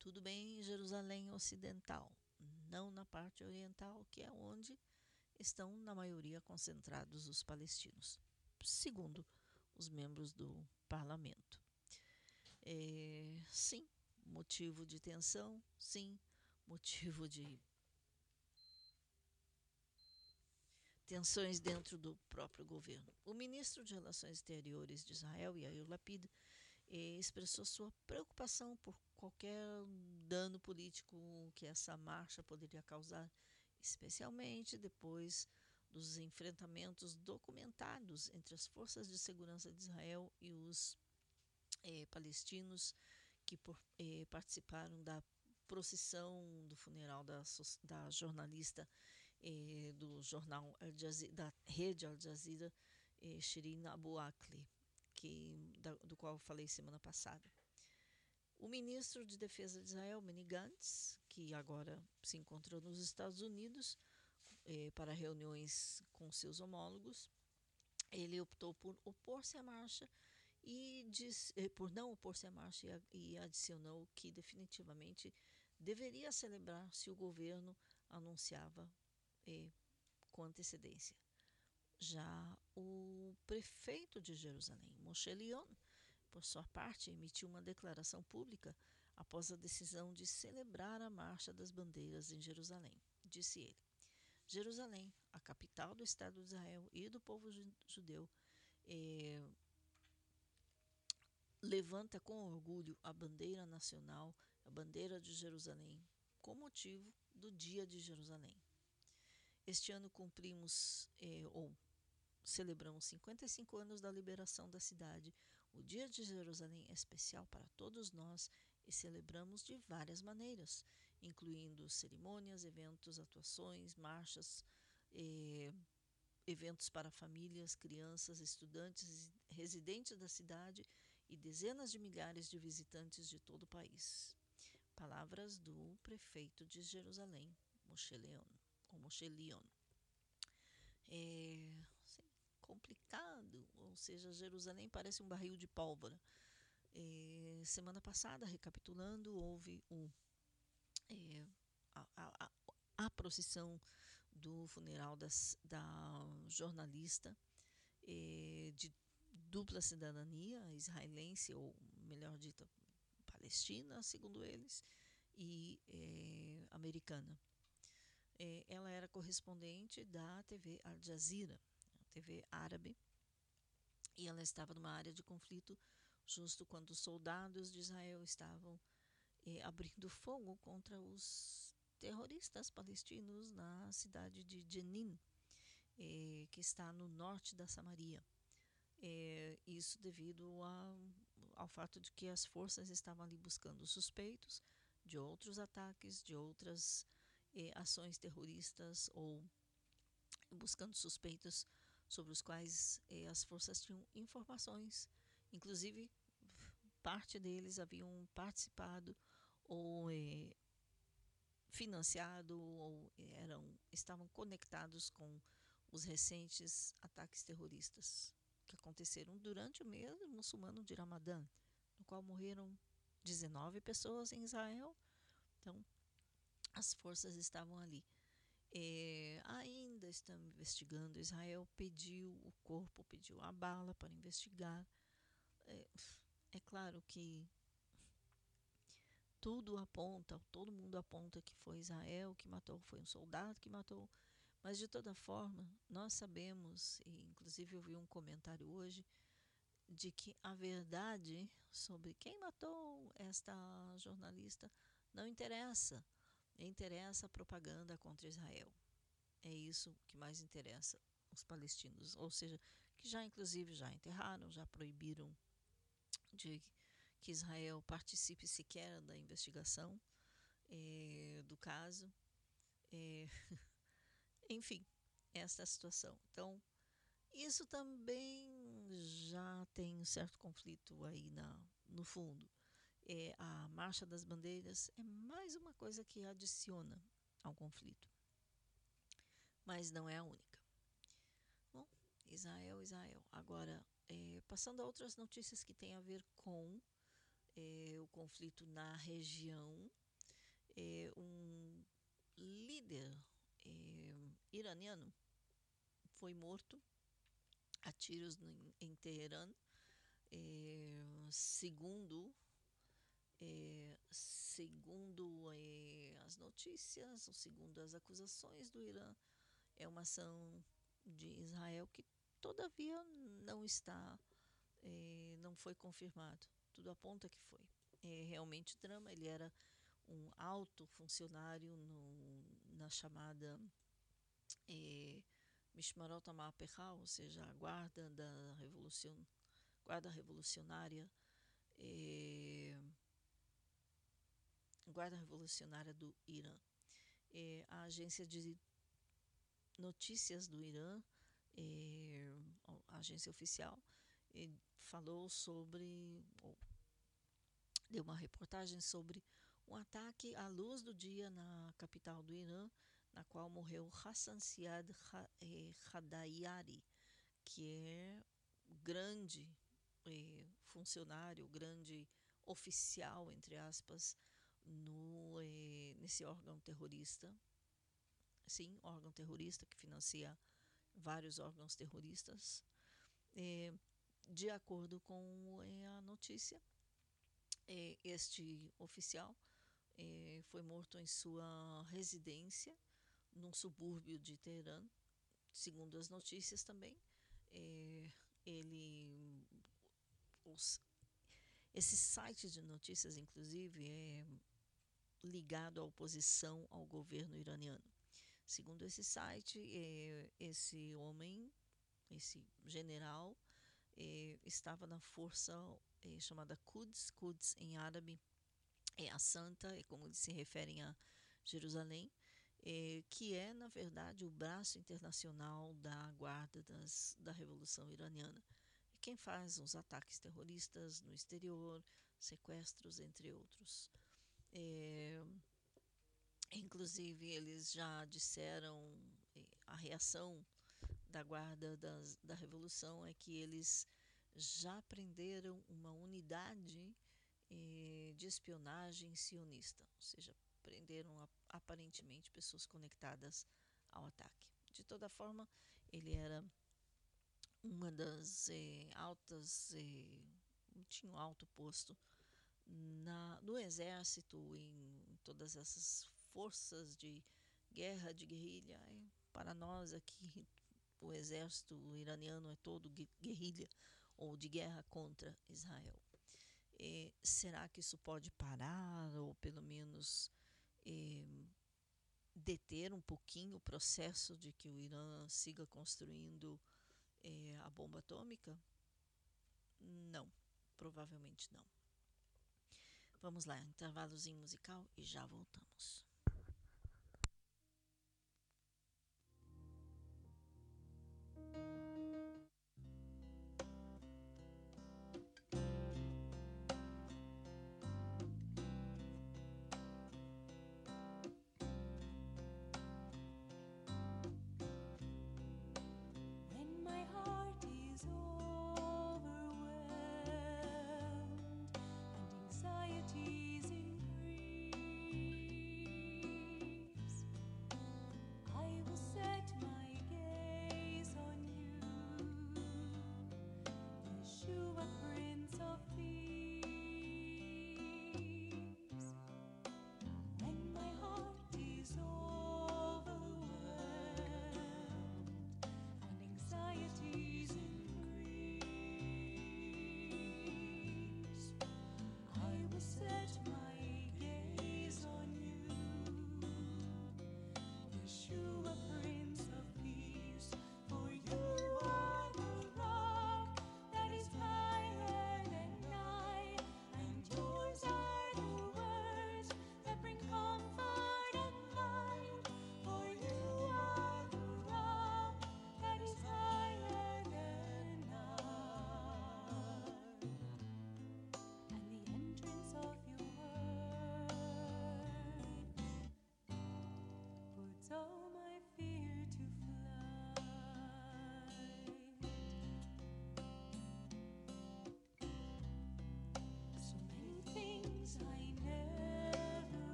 S4: Tudo bem em Jerusalém Ocidental, não na parte oriental, que é onde estão, na maioria, concentrados os palestinos, segundo os membros do parlamento. É, sim, motivo de tensão, sim, motivo de tensões dentro do próprio governo. O ministro de Relações Exteriores de Israel, Yair Lapid, eh, expressou sua preocupação por qualquer dano político que essa marcha poderia causar, especialmente depois dos enfrentamentos documentados entre as forças de segurança de Israel e os eh, palestinos que por, eh, participaram da procissão do funeral da, da jornalista eh, do jornal Al Jazeera, da rede Al Jazeera, eh, Shirin Abu Akleh, que, da, do qual falei semana passada. O ministro de Defesa de Israel, Benny Gantz, que agora se encontrou nos Estados Unidos eh, para reuniões com seus homólogos, ele optou por opor-se à marcha e diz, eh, por não opor-se à marcha e, e adicionou que definitivamente deveria celebrar se o governo anunciava eh, com antecedência. Já o prefeito de Jerusalém, Moshe Leon, por sua parte, emitiu uma declaração pública após a decisão de celebrar a Marcha das Bandeiras em Jerusalém. Disse ele: Jerusalém, a capital do Estado de Israel e do povo judeu, eh, levanta com orgulho a bandeira nacional, a bandeira de Jerusalém, com motivo do Dia de Jerusalém. Este ano cumprimos, eh, ou celebramos 55 anos da liberação da cidade. O Dia de Jerusalém é especial para todos nós e celebramos de várias maneiras, incluindo cerimônias, eventos, atuações, marchas, eh, eventos para famílias, crianças, estudantes, residentes da cidade e dezenas de milhares de visitantes de todo o país. Palavras do prefeito de Jerusalém, Moshe Leon. Leon. É assim, complicado, ou seja, Jerusalém parece um barril de pólvora. É, semana passada, recapitulando, houve o, é, a, a, a, procissão do funeral das, da jornalista é, de dupla cidadania, israelense, ou melhor dito, palestina, segundo eles, e é, americana. É, ela era correspondente da TV Al Jazeera, TV árabe, e ela estava numa área de conflito justo quando os soldados de Israel estavam é, abrindo fogo contra os terroristas palestinos na cidade de Jenin, é, que está no norte da Samaria. Isso devido a, ao fato de que as forças estavam ali buscando suspeitos de outros ataques, de outras é, ações terroristas ou buscando suspeitos sobre os quais é, as forças tinham informações, inclusive parte deles haviam participado ou é, financiado ou eram estavam conectados com os recentes ataques terroristas que aconteceram durante o mês muçulmano de Ramadã, no qual morreram 19 pessoas em Israel. Então, as forças estavam ali. É, ainda estão investigando. Israel pediu o corpo, pediu a bala para investigar. É, é claro que tudo aponta, todo mundo aponta que foi Israel que matou, foi um soldado que matou. Mas de toda forma, nós sabemos, e inclusive eu vi um comentário hoje, de que a verdade sobre quem matou esta jornalista não interessa. Interessa a propaganda contra Israel. É isso que mais interessa os palestinos, ou seja, que já inclusive já enterraram, já proibiram de que Israel participe sequer da investigação é, do caso. É, enfim, esta é a situação. Então, isso também já tem um certo conflito aí na, no fundo. É, a Marcha das Bandeiras é mais uma coisa que adiciona ao conflito, mas não é a única. Bom, Israel, Israel. Agora, é, passando a outras notícias que têm a ver com é, o conflito na região, é, um líder é, iraniano foi morto a tiros em, em Teherã, é, segundo é, segundo é, as notícias, ou segundo as acusações do Irã, é uma ação de Israel que todavia não está, é, não foi confirmado. Tudo aponta que foi. É realmente drama. Ele era um alto funcionário no, na chamada é, Mishmarot ou seja, a guarda da revolução, guarda revolucionária, é, guarda revolucionária do Irã. É, a agência de notícias do Irã, é, a agência oficial, é, falou sobre, ou, deu uma reportagem sobre um ataque à luz do dia na capital do Irã, na qual morreu Hassan Siad Hadayari, que é grande eh, funcionário, grande oficial, entre aspas, no, eh, nesse órgão terrorista. Sim, órgão terrorista que financia vários órgãos terroristas. Eh, de acordo com a notícia, este oficial foi morto em sua residência num subúrbio de Teherã, segundo as notícias também. Ele. Os, esse site de notícias, inclusive, é ligado à oposição ao governo iraniano. Segundo esse site, é, esse homem, esse general, é, estava na força é, chamada Quds, Quds em árabe é a Santa, é como se referem a Jerusalém, que é, na verdade, o braço internacional da guarda das, da Revolução Iraniana. Quem faz os ataques terroristas no exterior, sequestros, entre outros. É, inclusive, eles já disseram, é, a reação da guarda das, da Revolução é que eles já prenderam uma unidade eh, de espionagem sionista, ou seja, prenderam aparentemente pessoas conectadas ao ataque. De toda forma, ele era uma das eh, altas, tinha um alto posto na, no exército, em todas essas forças de guerra, de guerrilha. Para nós aqui, o exército iraniano é todo guerrilha ou de guerra contra Israel. E será que isso pode parar ou pelo menos eh, deter um pouquinho o processo de que o Irã siga construindo eh, a bomba atômica? Não, provavelmente não. Vamos lá, intervalozinho musical e já voltamos.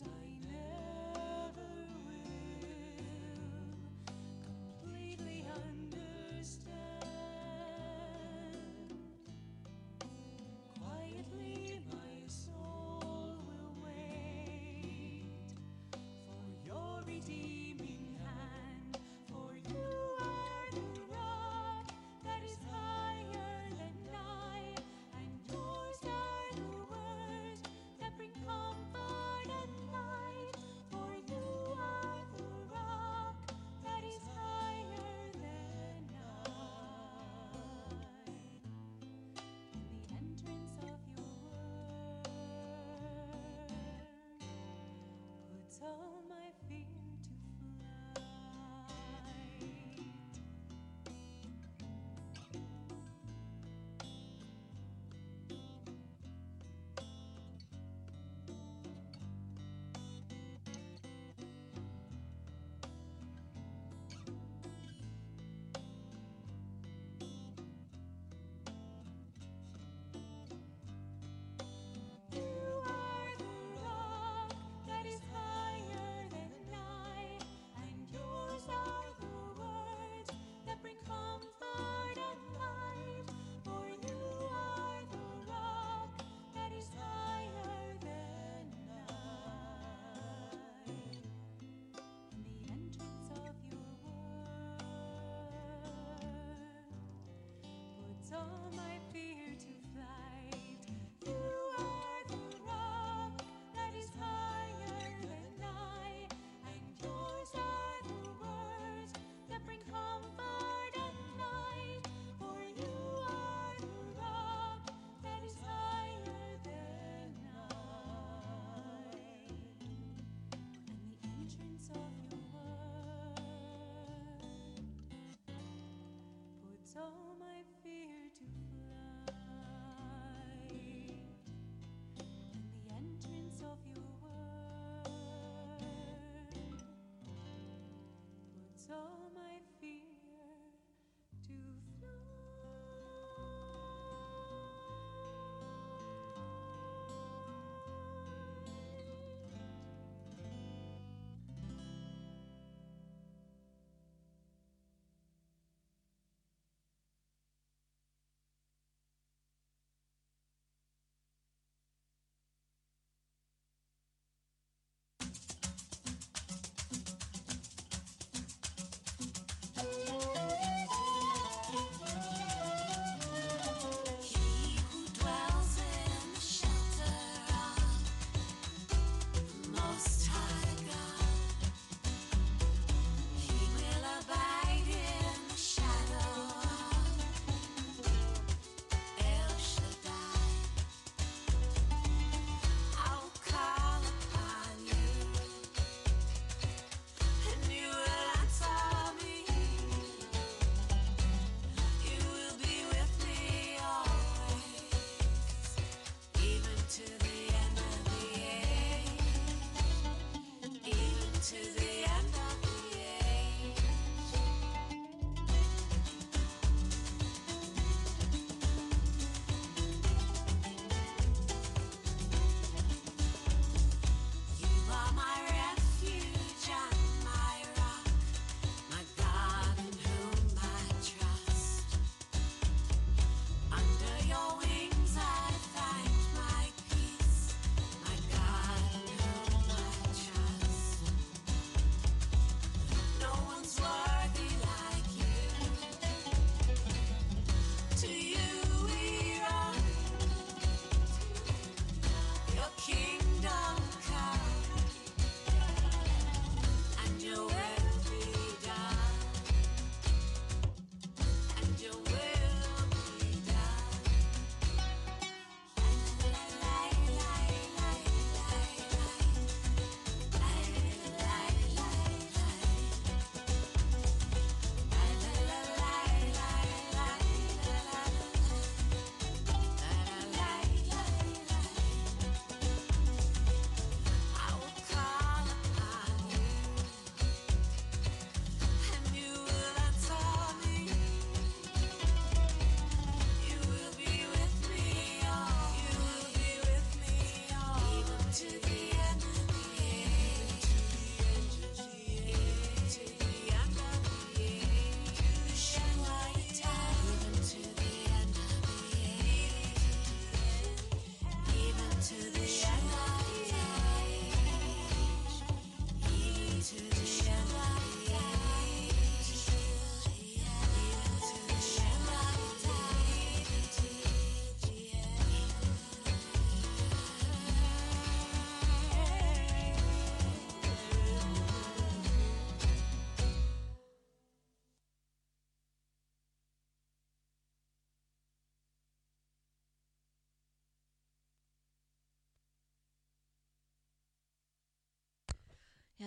S9: side. Oh.
S4: so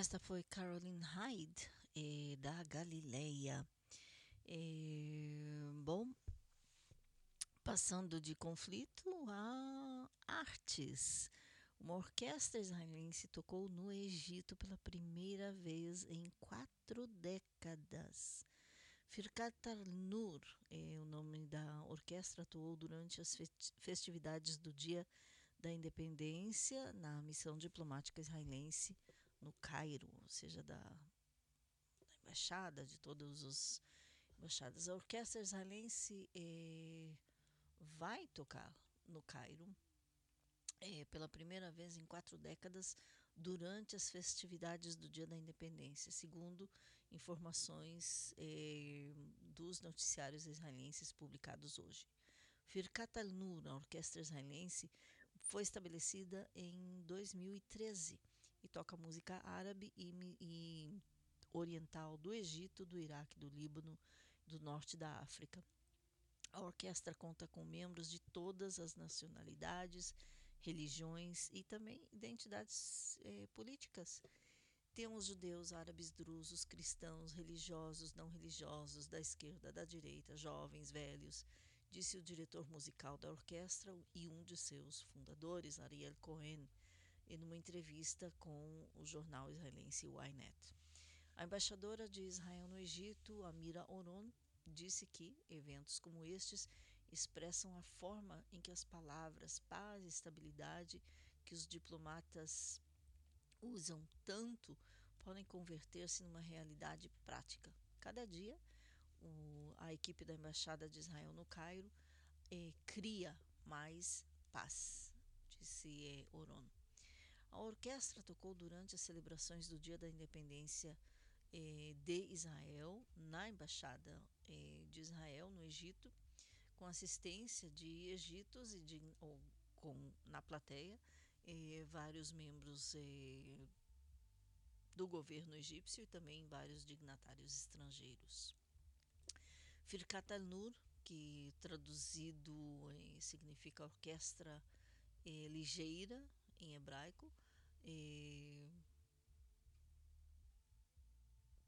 S4: Esta foi Caroline Hyde, da Galileia. Bom, passando de conflito a artes. Uma orquestra israelense tocou no Egito pela primeira vez em quatro décadas. Firkat Nur é o nome da orquestra, atuou durante as festividades do Dia da Independência na missão diplomática israelense no Cairo, ou seja, da, da embaixada, de todas as embaixadas. A orquestra israelense eh, vai tocar no Cairo eh, pela primeira vez em quatro décadas durante as festividades do Dia da Independência, segundo informações eh, dos noticiários israelenses publicados hoje. Firkat al-Nur, a orquestra israelense, foi estabelecida em 2013 e toca música árabe e, e oriental do Egito, do Iraque, do Líbano, do norte da África. A orquestra conta com membros de todas as nacionalidades, religiões e também identidades eh, políticas. Temos judeus, árabes, drusos, cristãos, religiosos, não religiosos, da esquerda, da direita, jovens, velhos, disse o diretor musical da orquestra e um de seus fundadores, Ariel Cohen, em uma entrevista com o jornal israelense Ynet. A embaixadora de Israel no Egito, Amira Oron, disse que eventos como estes expressam a forma em que as palavras paz e estabilidade que os diplomatas usam tanto podem converter-se numa realidade prática. Cada dia, o, a equipe da Embaixada de Israel no Cairo eh, cria mais paz, disse eh, Oron. A orquestra tocou durante as celebrações do Dia da Independência eh, de Israel na Embaixada eh, de Israel no Egito, com assistência de egípcios e de, ou, com, na plateia eh, vários membros eh, do governo egípcio e também vários dignatários estrangeiros. Firkat al-Nur, que traduzido eh, significa orquestra eh, ligeira em hebraico, eh,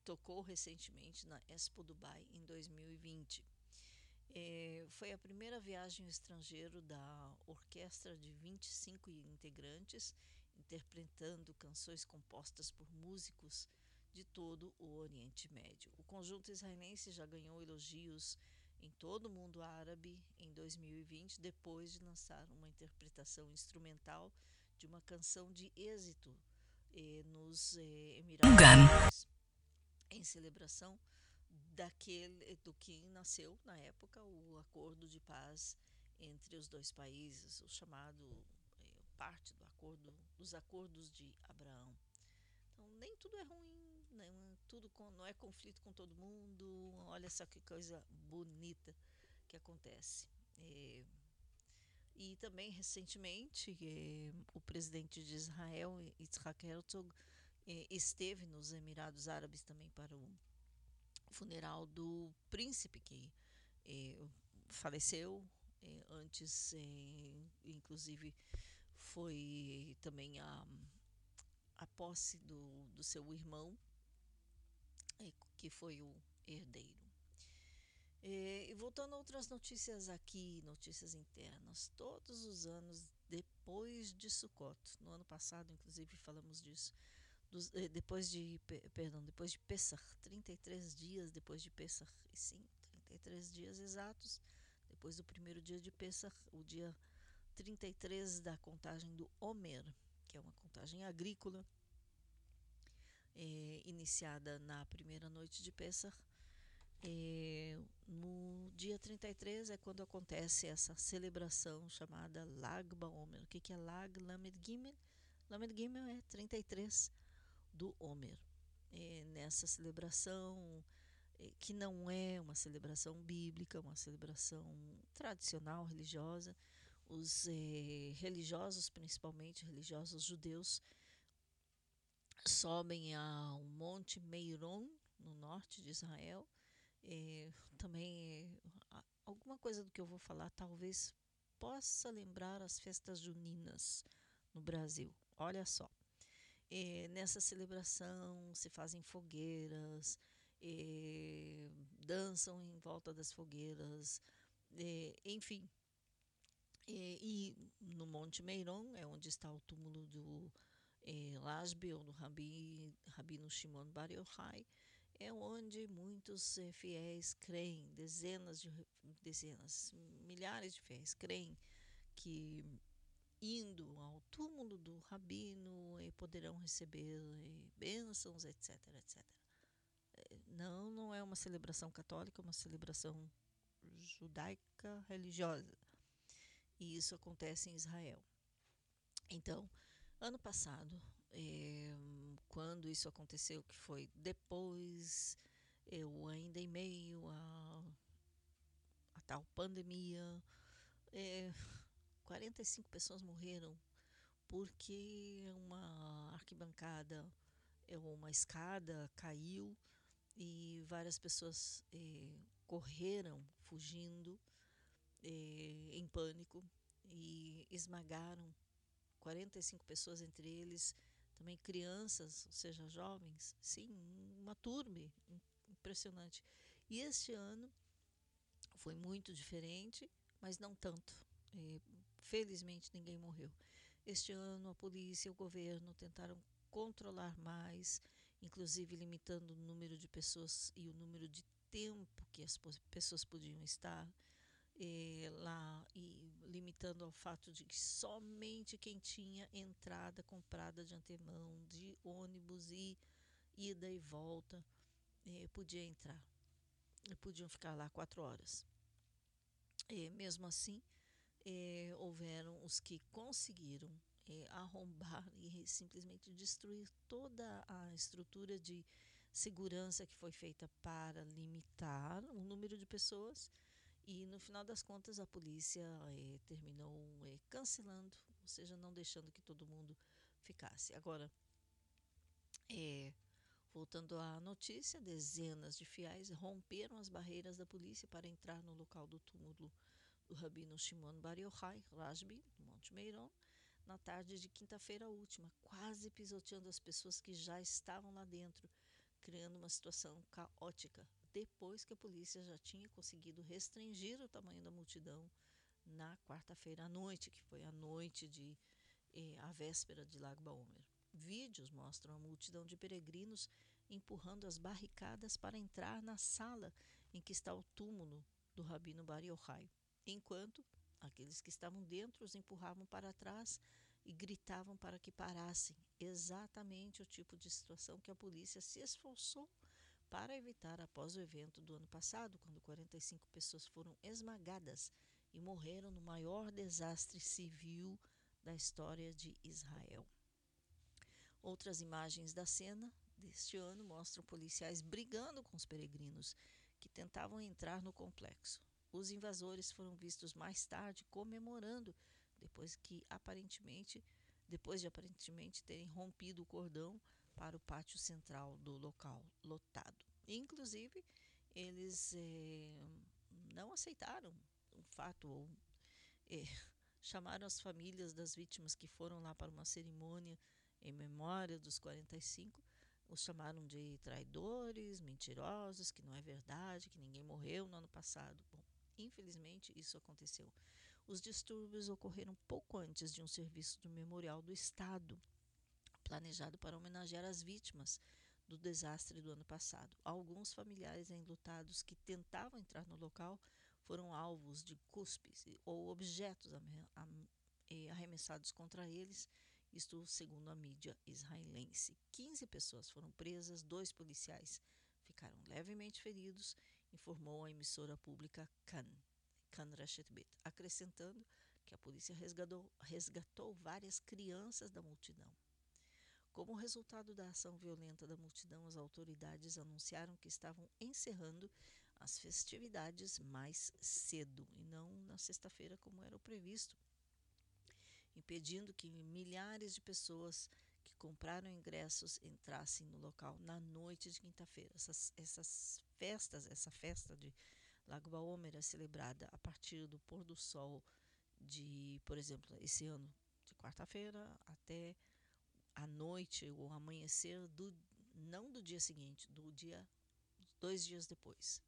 S4: tocou recentemente na Expo Dubai em 2020. É, foi a primeira viagem ao estrangeiro da orquestra de 25 integrantes, interpretando canções compostas por músicos de todo o Oriente Médio. O conjunto israelense já ganhou elogios em todo o mundo árabe em 2020, depois de lançar uma interpretação instrumental de uma canção de êxito eh, nos eh, Emirados em celebração daquele do que nasceu na época o acordo de paz entre os dois países, o chamado eh, parte do acordo dos acordos de Abraão. Então nem tudo é ruim não, tudo com, não é conflito com todo mundo. Olha só que coisa bonita que acontece. É, e também recentemente é, o presidente de Israel, Yitzhak Herzog, é, esteve nos Emirados Árabes também para o funeral do príncipe que é, faleceu é, antes, é, inclusive foi também a, a posse do, do seu irmão que foi o herdeiro. E voltando a outras notícias aqui, notícias internas, todos os anos depois de Sukkot, no ano passado inclusive falamos disso, dos, eh, depois de, perdão, depois de Pesach, 33 dias depois de Pesach, e sim, 33 dias exatos, depois do primeiro dia de Pesach, o dia 33 da contagem do Homer, que é uma contagem agrícola, é, iniciada na primeira noite de Pesach. É, no dia 33 é quando acontece essa celebração chamada Lag BaOmer. O que, que é Lag Lamed Gimel? Lamed Gimel é 33 do Homer. É, nessa celebração, é, que não é uma celebração bíblica, uma celebração tradicional religiosa, os religiosos, principalmente religiosos judeus, sobem ao Monte Meiron, no norte de Israel. É, também alguma coisa do que eu vou falar talvez possa lembrar as festas juninas no Brasil. Olha só. É, nessa celebração se fazem fogueiras, é, dançam em volta das fogueiras, é, enfim. É, e no Monte Meiron é onde está o túmulo do é, Lasbi, ou do Rabi, Rabino Shimon Bar Yochai, é onde muitos é, fiéis creem, dezenas de dezenas, milhares de fiéis creem que indo ao túmulo do rabino e poderão receber bênçãos, etc, etc. Não, não é uma celebração católica, é uma celebração judaica religiosa. E isso acontece em Israel. Então, ano passado, quando isso aconteceu, que foi depois, eu ainda em meio a, a tal pandemia, é, 45 pessoas morreram porque uma arquibancada ou uma escada caiu e várias pessoas eh, correram fugindo eh, em pânico e esmagaram 45 pessoas, entre eles também crianças, ou seja, jovens. Sim, uma turma impressionante. E este ano foi muito diferente, mas não tanto. Eh, felizmente ninguém morreu. Este ano a polícia e o governo tentaram controlar mais, inclusive limitando o número de pessoas e o número de tempo que as pessoas podiam estar lá e limitando ao fato de que somente quem tinha entrada comprada de antemão de ônibus e ida e volta eh, podia entrar e podiam ficar lá quatro horas. E mesmo assim, eh, houveram os que conseguiram eh, arrombar e simplesmente destruir toda a estrutura de segurança que foi feita para limitar o número de pessoas e no final das contas a polícia eh, terminou eh, cancelando, ou seja, não deixando que todo mundo ficasse. Agora, eh, voltando à notícia, dezenas de fiéis romperam as barreiras da polícia para entrar no local do túmulo do rabino Shimon Bar Yochai, Rashbi, no Monte Meiron, na tarde de quinta-feira última, quase pisoteando as pessoas que já estavam lá dentro, criando uma situação caótica, depois que a polícia já tinha conseguido restringir o tamanho da multidão na quarta-feira à noite, que foi a noite de eh, a véspera de Lago Baomer. Vídeos mostram a multidão de peregrinos empurrando as barricadas para entrar na sala em que está o túmulo do rabino Bar Yochai enquanto aqueles que estavam dentro os empurravam para trás e gritavam para que parassem. Exatamente o tipo de situação que a polícia se esforçou para evitar após o evento do ano passado, quando 45 pessoas foram esmagadas e morreram no maior desastre civil da história de Israel. Outras imagens da cena deste ano mostram policiais brigando com os peregrinos que tentavam entrar no complexo. Os invasores foram vistos mais tarde comemorando depois que aparentemente depois de aparentemente terem rompido o cordão para o pátio central do local lotado. Inclusive, eles eh, não aceitaram o fato ou eh, chamaram as famílias das vítimas que foram lá para uma cerimônia em memória dos 45, os chamaram de traidores, mentirosos, que não é verdade, que ninguém morreu no ano passado. Bom, Infelizmente, isso aconteceu. Os distúrbios ocorreram pouco antes de um serviço do Memorial do Estado, planejado para homenagear as vítimas do desastre do ano passado. Alguns familiares enlutados que tentavam entrar no local foram alvos de cuspes ou objetos arremessados contra eles, isto segundo a mídia israelense. 15 pessoas foram presas, dois policiais ficaram levemente feridos informou a emissora pública Kan, Kan Rashet Bet, acrescentando que a polícia resgatou, resgatou várias crianças da multidão. Como resultado da ação violenta da multidão, as autoridades anunciaram que estavam encerrando as festividades mais cedo e não na sexta-feira, como era o previsto, impedindo que milhares de pessoas que compraram ingressos entrassem no local na noite de quinta-feira. Essas, essas festas, essa festa de Lago Baomer é celebrada a partir do pôr do sol de, por exemplo, esse ano de quarta-feira até a noite ou amanhecer do não do dia seguinte, do dia dois dias depois,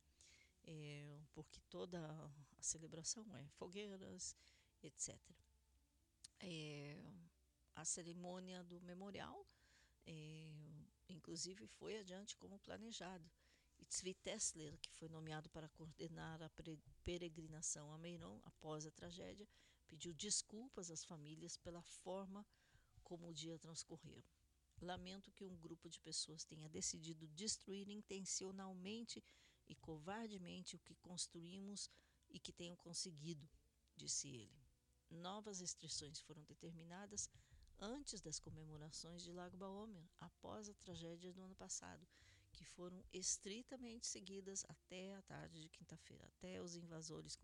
S4: é, porque toda a celebração é fogueiras, etc. É, a cerimônia do memorial, é, inclusive, foi adiante como planejado. E Tzvi Tessler, que foi nomeado para coordenar a peregrinação a Meiron após a tragédia, pediu desculpas às famílias pela forma como o dia transcorreu. Lamento que um grupo de pessoas tenha decidido destruir intencionalmente e covardemente o que construímos e que tenham conseguido, disse ele. Novas restrições foram determinadas antes das comemorações de Lago Baomer, após a tragédia do ano passado, que foram estritamente seguidas até a tarde de quinta-feira, até os invasores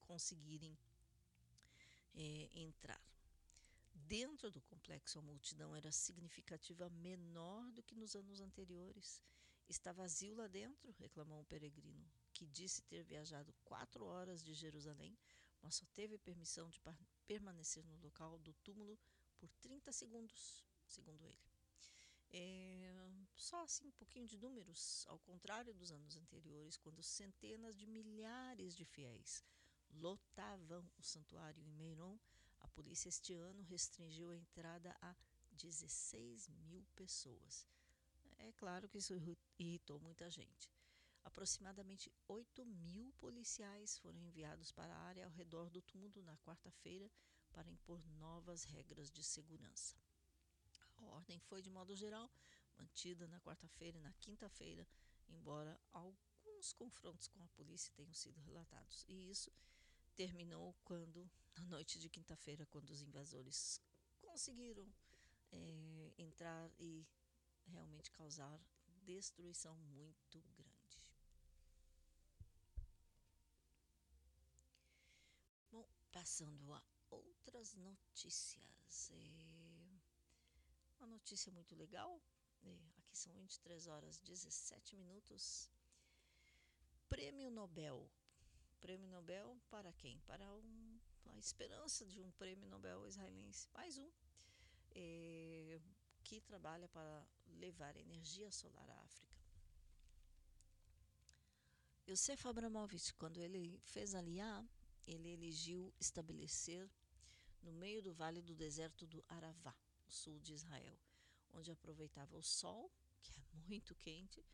S4: conseguirem é, entrar. Dentro do complexo, a multidão era significativa menor do que nos anos anteriores. Está vazio lá dentro, reclamou um peregrino, que disse ter viajado quatro horas de Jerusalém, mas só teve permissão de permanecer no local do túmulo por 30 segundos, segundo ele. É, só assim um pouquinho de números, ao contrário dos anos anteriores, quando centenas de milhares de fiéis lotavam o santuário em Meiron, a polícia este ano restringiu a entrada a 16 mil pessoas. É claro que isso irritou muita gente. Aproximadamente 8 mil policiais foram enviados para a área ao redor do túmulo na quarta-feira para impor novas regras de segurança. A ordem foi, de modo geral, mantida na quarta-feira e na quinta-feira, embora alguns confrontos com a polícia tenham sido relatados. E isso terminou quando, na noite de quinta-feira, quando os invasores conseguiram é, entrar e realmente causar destruição muito grande. Bom, passando a outras notícias. É uma notícia muito legal. É, aqui são 23 horas 17 minutos. Prêmio Nobel prêmio Nobel para quem? Para um, a esperança de um prêmio Nobel israelense, mais um, é, que trabalha para levar energia solar à África. Yosef Abramovich, quando ele fez aliá, ele eligiu estabelecer no meio do vale do deserto do Aravá, no sul de Israel, onde aproveitava o sol, que é muito quente,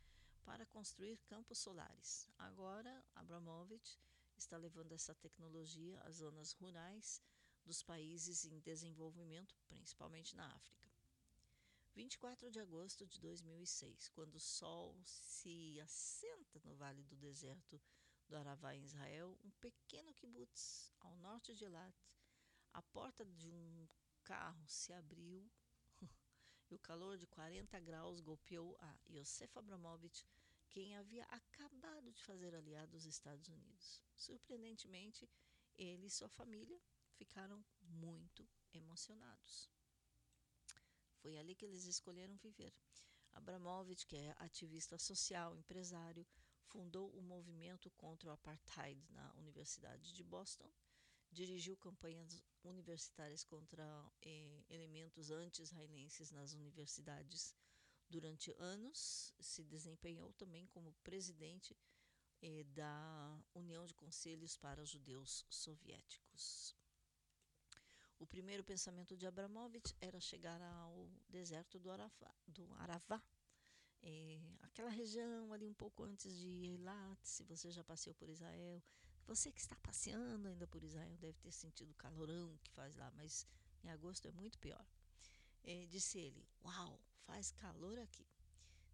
S4: para construir campos solares. Agora, Abramovich está levando essa tecnologia às zonas rurais dos países em desenvolvimento, principalmente na África. 24 de agosto de 2006, quando o sol se assenta no vale do deserto do Aravá em Israel, um pequeno kibbutz ao norte de Elat, a porta de um carro se abriu e o calor de 40 graus golpeou a Yosef Abramovich quem havia acabado de fazer aliado dos Estados Unidos. Surpreendentemente, ele e sua família ficaram muito emocionados. Foi ali que eles escolheram viver. Abramovich, que é ativista social, empresário, fundou o movimento contra o apartheid na Universidade de Boston, dirigiu campanhas universitárias contra eh, elementos anti-israelenses nas universidades Durante anos, se desempenhou também como presidente eh, da União de Conselhos para Judeus Soviéticos. O primeiro pensamento de Abramovich era chegar ao deserto do Aravá, do Aravá eh, aquela região ali um pouco antes de Eilat, se você já passeou por Israel. Você que está passeando ainda por Israel deve ter sentido o calorão que faz lá, mas em agosto é muito pior. Eh, disse ele: Uau, faz calor aqui.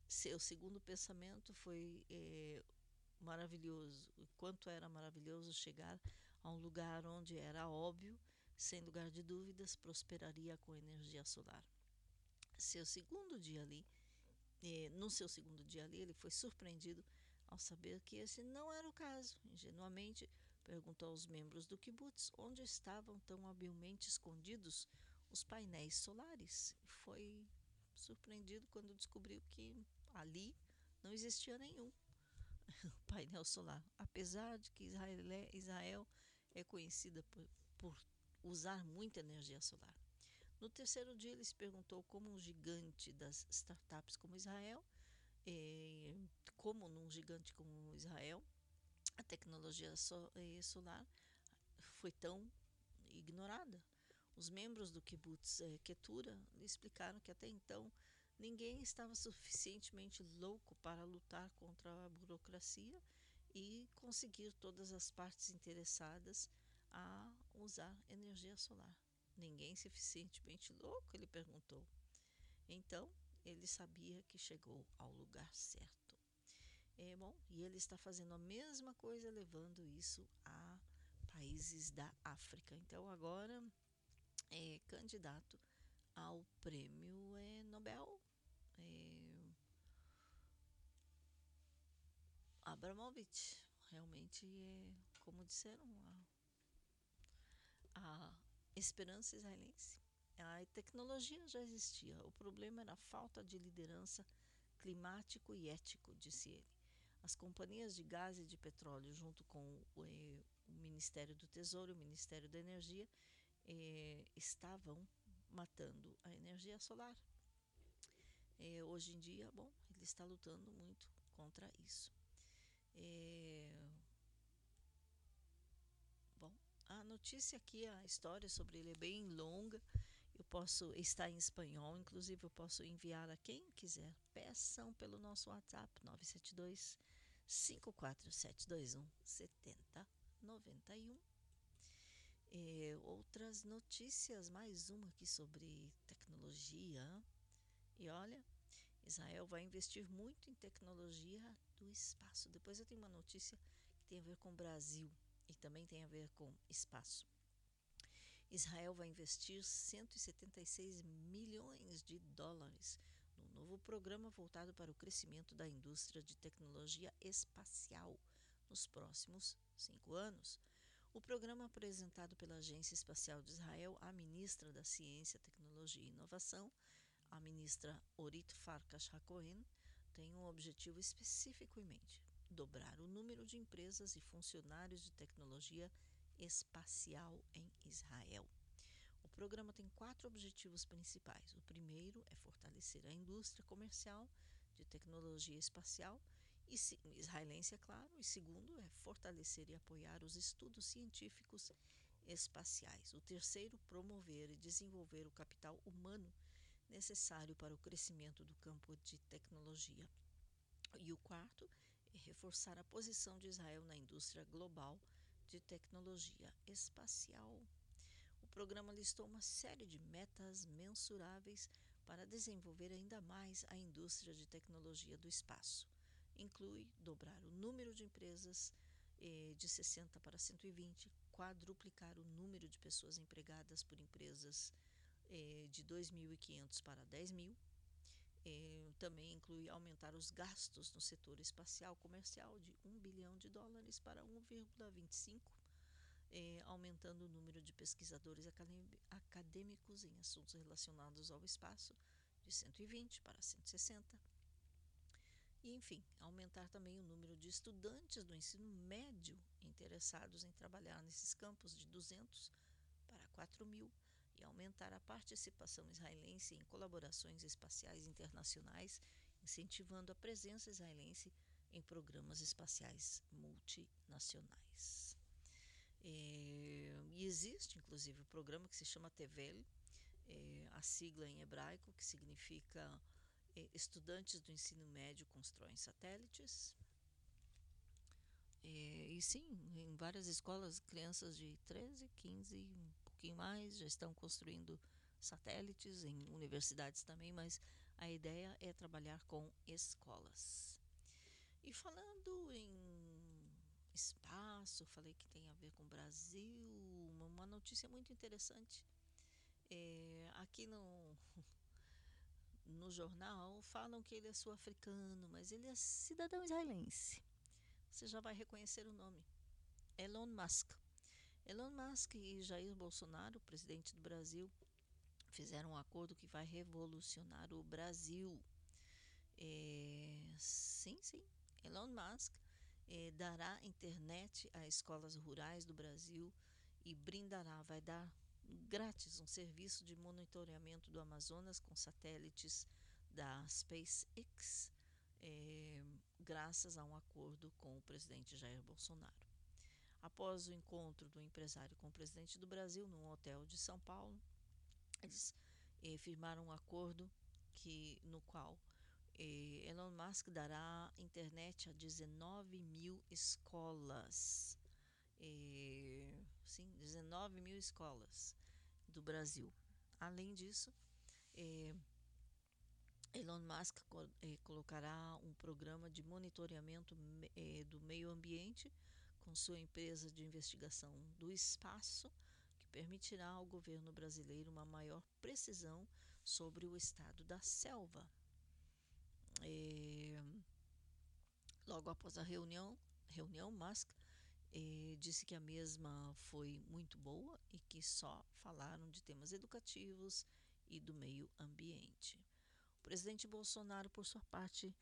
S4: Seu segundo pensamento foi é, maravilhoso. Quanto era maravilhoso chegar a um lugar onde era óbvio, sem lugar de dúvidas, prosperaria com energia solar. Seu segundo dia ali, é, no seu segundo dia ali, ele foi surpreendido ao saber que esse não era o caso. Ingenuamente, perguntou aos membros do kibbutz onde estavam tão habilmente escondidos os painéis solares. Foi surpreendido quando descobriu que ali não existia nenhum painel solar. Apesar de que Israel é, Israel é conhecida por, por usar muita energia solar. No terceiro dia, ele se perguntou como um gigante das startups como Israel, eh, como num gigante como Israel, a tecnologia eh, solar foi tão ignorada. Os membros do kibbutz eh, Ketura explicaram que até então ninguém estava suficientemente louco para lutar contra a burocracia e conseguir todas as partes interessadas a usar energia solar. Ninguém suficientemente louco? Ele perguntou. Então, ele sabia que chegou ao lugar certo. É bom, e ele está fazendo a mesma coisa, levando isso a países da África. Então, agora é candidato ao prêmio é, Nobel. É, Abramovich realmente é, como disseram, a, a esperança israelense. A tecnologia já existia, o problema era a falta de liderança climático e ético, disse ele. As companhias de gás e de petróleo, junto com o, eh, o Ministério do Tesouro e o Ministério da Energia, eh, estavam matando a energia solar. Eh, hoje em dia, bom, ele está lutando muito contra isso. A notícia aqui, a história sobre ele é bem longa. Eu posso estar em espanhol, inclusive eu posso enviar a quem quiser. Peçam pelo nosso WhatsApp 972 54721 7091. É, outras notícias, mais uma aqui sobre tecnologia. E olha, Israel vai investir muito em tecnologia do espaço. Depois eu tenho uma notícia que tem a ver com o Brasil e também tem a ver com espaço. Israel vai investir 176 milhões de dólares no novo programa voltado para o crescimento da indústria de tecnologia espacial nos próximos cinco anos. O programa apresentado pela Agência Espacial de Israel à ministra da Ciência, Tecnologia e Inovação, a ministra Orit Farkas Hakohen, tem um objetivo específico em mente: dobrar o número de empresas e funcionários de tecnologia espacial em Israel. O programa tem quatro objetivos principais. O primeiro é fortalecer a indústria comercial de tecnologia espacial e israelense, é claro. E segundo é fortalecer e apoiar os estudos científicos espaciais. O terceiro, promover e desenvolver o capital humano necessário para o crescimento do campo de tecnologia. E o quarto e reforçar a posição de Israel na indústria global de tecnologia espacial. O programa listou uma série de metas mensuráveis para desenvolver ainda mais a indústria de tecnologia do espaço. Inclui dobrar o número de empresas eh, de 60 para 120, quadruplicar o número de pessoas empregadas por empresas eh, de 2.500 para 10.000, é, também inclui aumentar os gastos no setor espacial comercial de 1 bilhão de dólares para 1,25, é, aumentando o número de pesquisadores acadêmicos em assuntos relacionados ao espaço de 120 para 160. E, enfim, aumentar também o número de estudantes do ensino médio interessados em trabalhar nesses campos de 200 para 4 mil e aumentar a participação israelense em colaborações espaciais internacionais, incentivando a presença israelense em programas espaciais multinacionais. É, e existe, inclusive, um programa que se chama TEVEL, é, a sigla em hebraico, que significa Estudantes do Ensino Médio Constroem Satélites. É, e sim, em várias escolas, crianças de 13, 15, pouquinho mais, já estão construindo satélites em universidades também, mas a ideia é trabalhar com escolas. E falando em espaço, falei que tem a ver com o Brasil, uma notícia muito interessante. É, aqui no, no jornal falam que ele é sul-africano, mas ele é cidadão israelense. Você já vai reconhecer o nome. Elon Musk. Elon Musk e Jair Bolsonaro, presidente do Brasil, fizeram um acordo que vai revolucionar o Brasil. É, sim, sim. Elon Musk é, dará internet a escolas rurais do Brasil e brindará, vai dar grátis um serviço de monitoramento do Amazonas com satélites da SpaceX, é, graças a um acordo com o presidente Jair Bolsonaro. Após o encontro do empresário com o presidente do Brasil num hotel de São Paulo, eles eh, firmaram um acordo que, no qual eh, Elon Musk dará internet a 19 mil escolas. Sim, 19 mil escolas do Brasil. Além disso, eh, Elon Musk eh, colocará um programa de monitoramento eh, do meio ambiente com sua empresa de investigação do espaço, que permitirá ao governo brasileiro uma maior precisão sobre o estado da selva. É, logo após a reunião, reunião Musk disse que a mesma foi muito boa e que só falaram de temas educativos e do meio ambiente. O presidente Bolsonaro, por sua parte,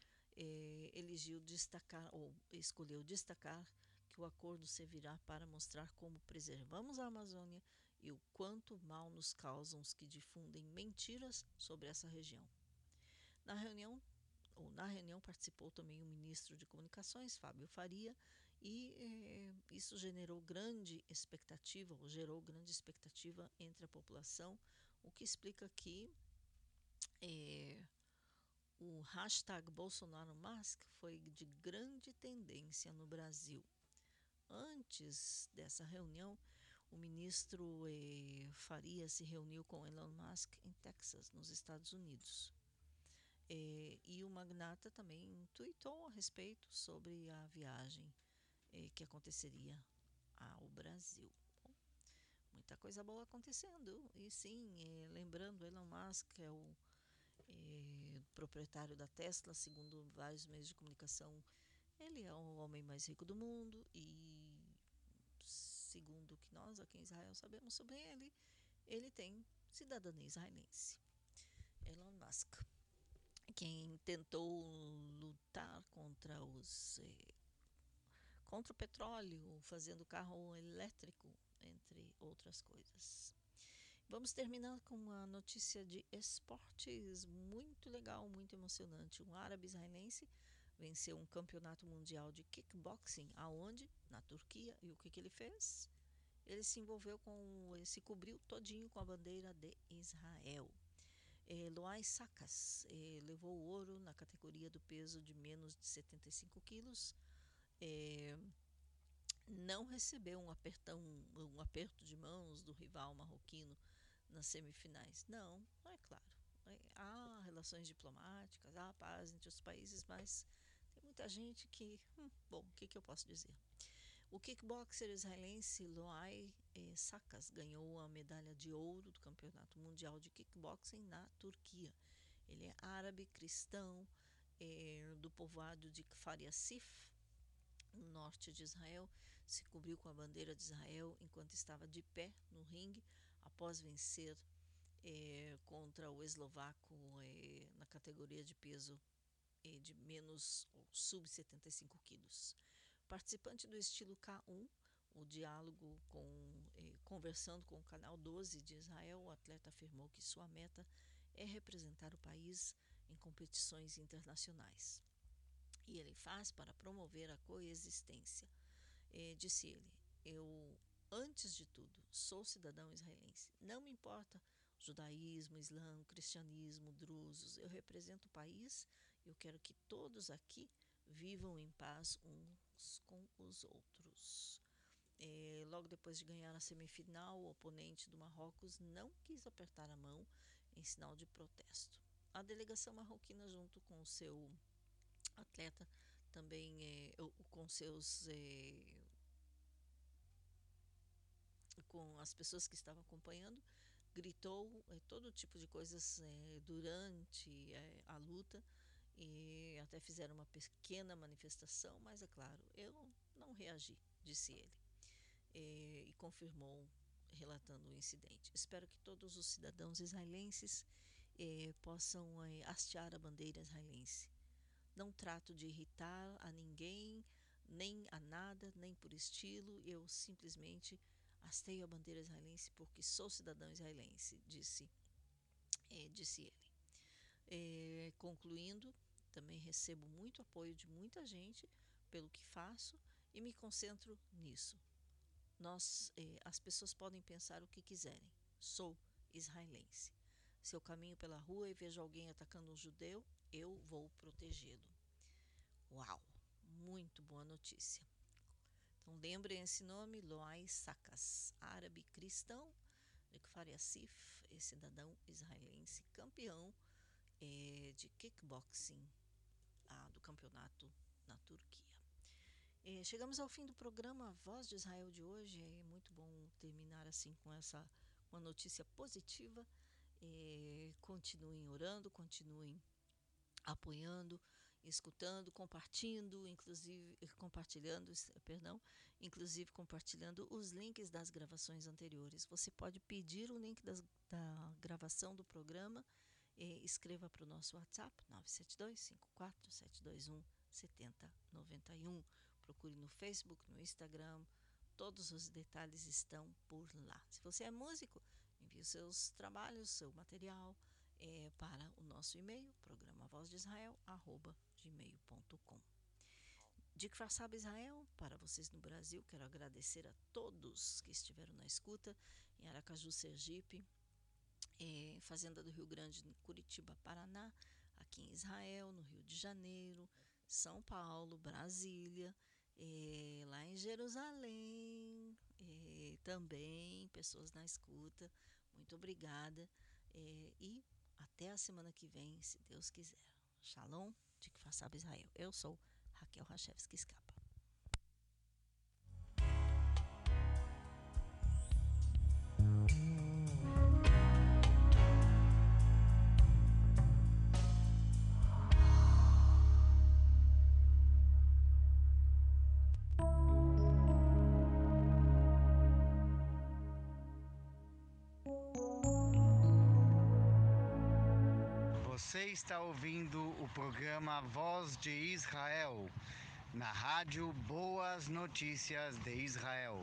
S4: eligiu destacar ou escolheu destacar que o acordo servirá para mostrar como preservamos a Amazônia e o quanto mal nos causam os que difundem mentiras sobre essa região. Na reunião, ou na reunião participou também o ministro de Comunicações, Fábio Faria, e eh, isso generou grande expectativa, ou gerou grande expectativa entre a população, o que explica que eh, o hashtag Bolsonaro Musk foi de grande tendência no Brasil. Antes dessa reunião, o ministro eh, Faria se reuniu com Elon Musk em Texas, nos Estados Unidos. E o magnata também tweetou a respeito sobre a viagem eh, que aconteceria ao Brasil. Bom, muita coisa boa acontecendo. E sim, eh, lembrando, Elon Musk é o eh, proprietário da Tesla, segundo vários meios de comunicação ele é o homem mais rico do mundo e, segundo o que nós aqui em Israel sabemos sobre ele, ele tem cidadania israelense. Elon Musk, quem tentou lutar contra os eh, contra o petróleo, fazendo carro elétrico, entre outras coisas. Vamos terminar com uma notícia de esportes muito legal, muito emocionante. Um árabe israelense venceu um campeonato mundial de kickboxing, aonde? Na Turquia. E o que, que ele fez? Ele se envolveu com, se cobriu todinho com a bandeira de Israel. É, Loai Sakas é, levou ouro na categoria do peso de menos de 75 quilos. É, não recebeu um apertão, um aperto de mãos do rival marroquino nas semifinais. Não, é claro. É, há relações diplomáticas, há paz entre os países, mas tem muita gente que. Hum, bom, o que, que eu posso dizer? O kickboxer israelense Loai eh, Sakas ganhou a medalha de ouro do Campeonato Mundial de Kickboxing na Turquia. Ele é árabe cristão eh, do povoado de Kfar Yassif, no norte de Israel. Se cobriu com a bandeira de Israel enquanto estava de pé no ringue após vencer eh, contra o eslovaco eh, na categoria de peso eh, de menos ou sub 75 quilos. Participante do estilo K1, o diálogo com conversando com o canal 12 de Israel, o atleta afirmou que sua meta é representar o país em competições internacionais. E ele faz para promover a coexistência. Eh, disse ele: Eu, antes de tudo, sou cidadão israelense. Não me importa judaísmo, islã, cristianismo, drusos. Eu represento o país eu quero que todos aqui vivam em paz uns com os outros. É, logo depois de ganhar a semifinal, o oponente do Marrocos não quis apertar a mão em sinal de protesto. A delegação marroquina, junto com o seu atleta, também é, com seus é, com as pessoas que estavam acompanhando, gritou é, todo tipo de coisas é, durante é, a luta e até fizeram uma pequena manifestação, mas é claro, eu não reagi, disse ele, e, e confirmou, relatando o incidente. Espero que todos os cidadãos israelenses eh, possam hastear a bandeira israelense. Não trato de irritar a ninguém, nem a nada, nem por estilo, eu simplesmente Hasteio a bandeira israelense porque sou cidadão israelense, disse, é, disse ele. É, concluindo, também recebo muito apoio de muita gente pelo que faço e me concentro nisso. Nós, é, as pessoas podem pensar o que quiserem. Sou israelense. Se eu caminho pela rua e vejo alguém atacando um judeu, eu vou protegê-lo. Uau, muito boa notícia. Então lembrem esse nome, Loai Sakas, árabe cristão, de Kfar Yassif, cidadão israelense, campeão é, de kickboxing ah, do campeonato na Turquia. É, chegamos ao fim do programa Voz de Israel de hoje. É muito bom terminar assim com essa uma notícia positiva. É, continuem orando, continuem apoiando escutando, compartilhando, inclusive compartilhando, perdão, inclusive compartilhando os links das gravações anteriores. Você pode pedir o link das, da gravação do programa e escreva para o nosso WhatsApp 972 54 721 7091. Procure no Facebook, no Instagram, todos os detalhes estão por lá. Se você é músico, envie os seus trabalhos, seu material é, para o nosso e-mail, programa Voz de Israel, arroba gmail.com. De Kfarsab Israel, para vocês no Brasil, quero agradecer a todos que estiveram na escuta em Aracaju, Sergipe, é, Fazenda do Rio Grande, Curitiba, Paraná, aqui em Israel, no Rio de Janeiro, São Paulo, Brasília, é, lá em Jerusalém, é, também pessoas na escuta. Muito obrigada é, e até a semana que vem, se Deus quiser. Shalom de que faça Israel. Eu sou Raquel Rachevski Escapa.
S9: Você está ouvindo o programa Voz de Israel, na rádio Boas Notícias de Israel.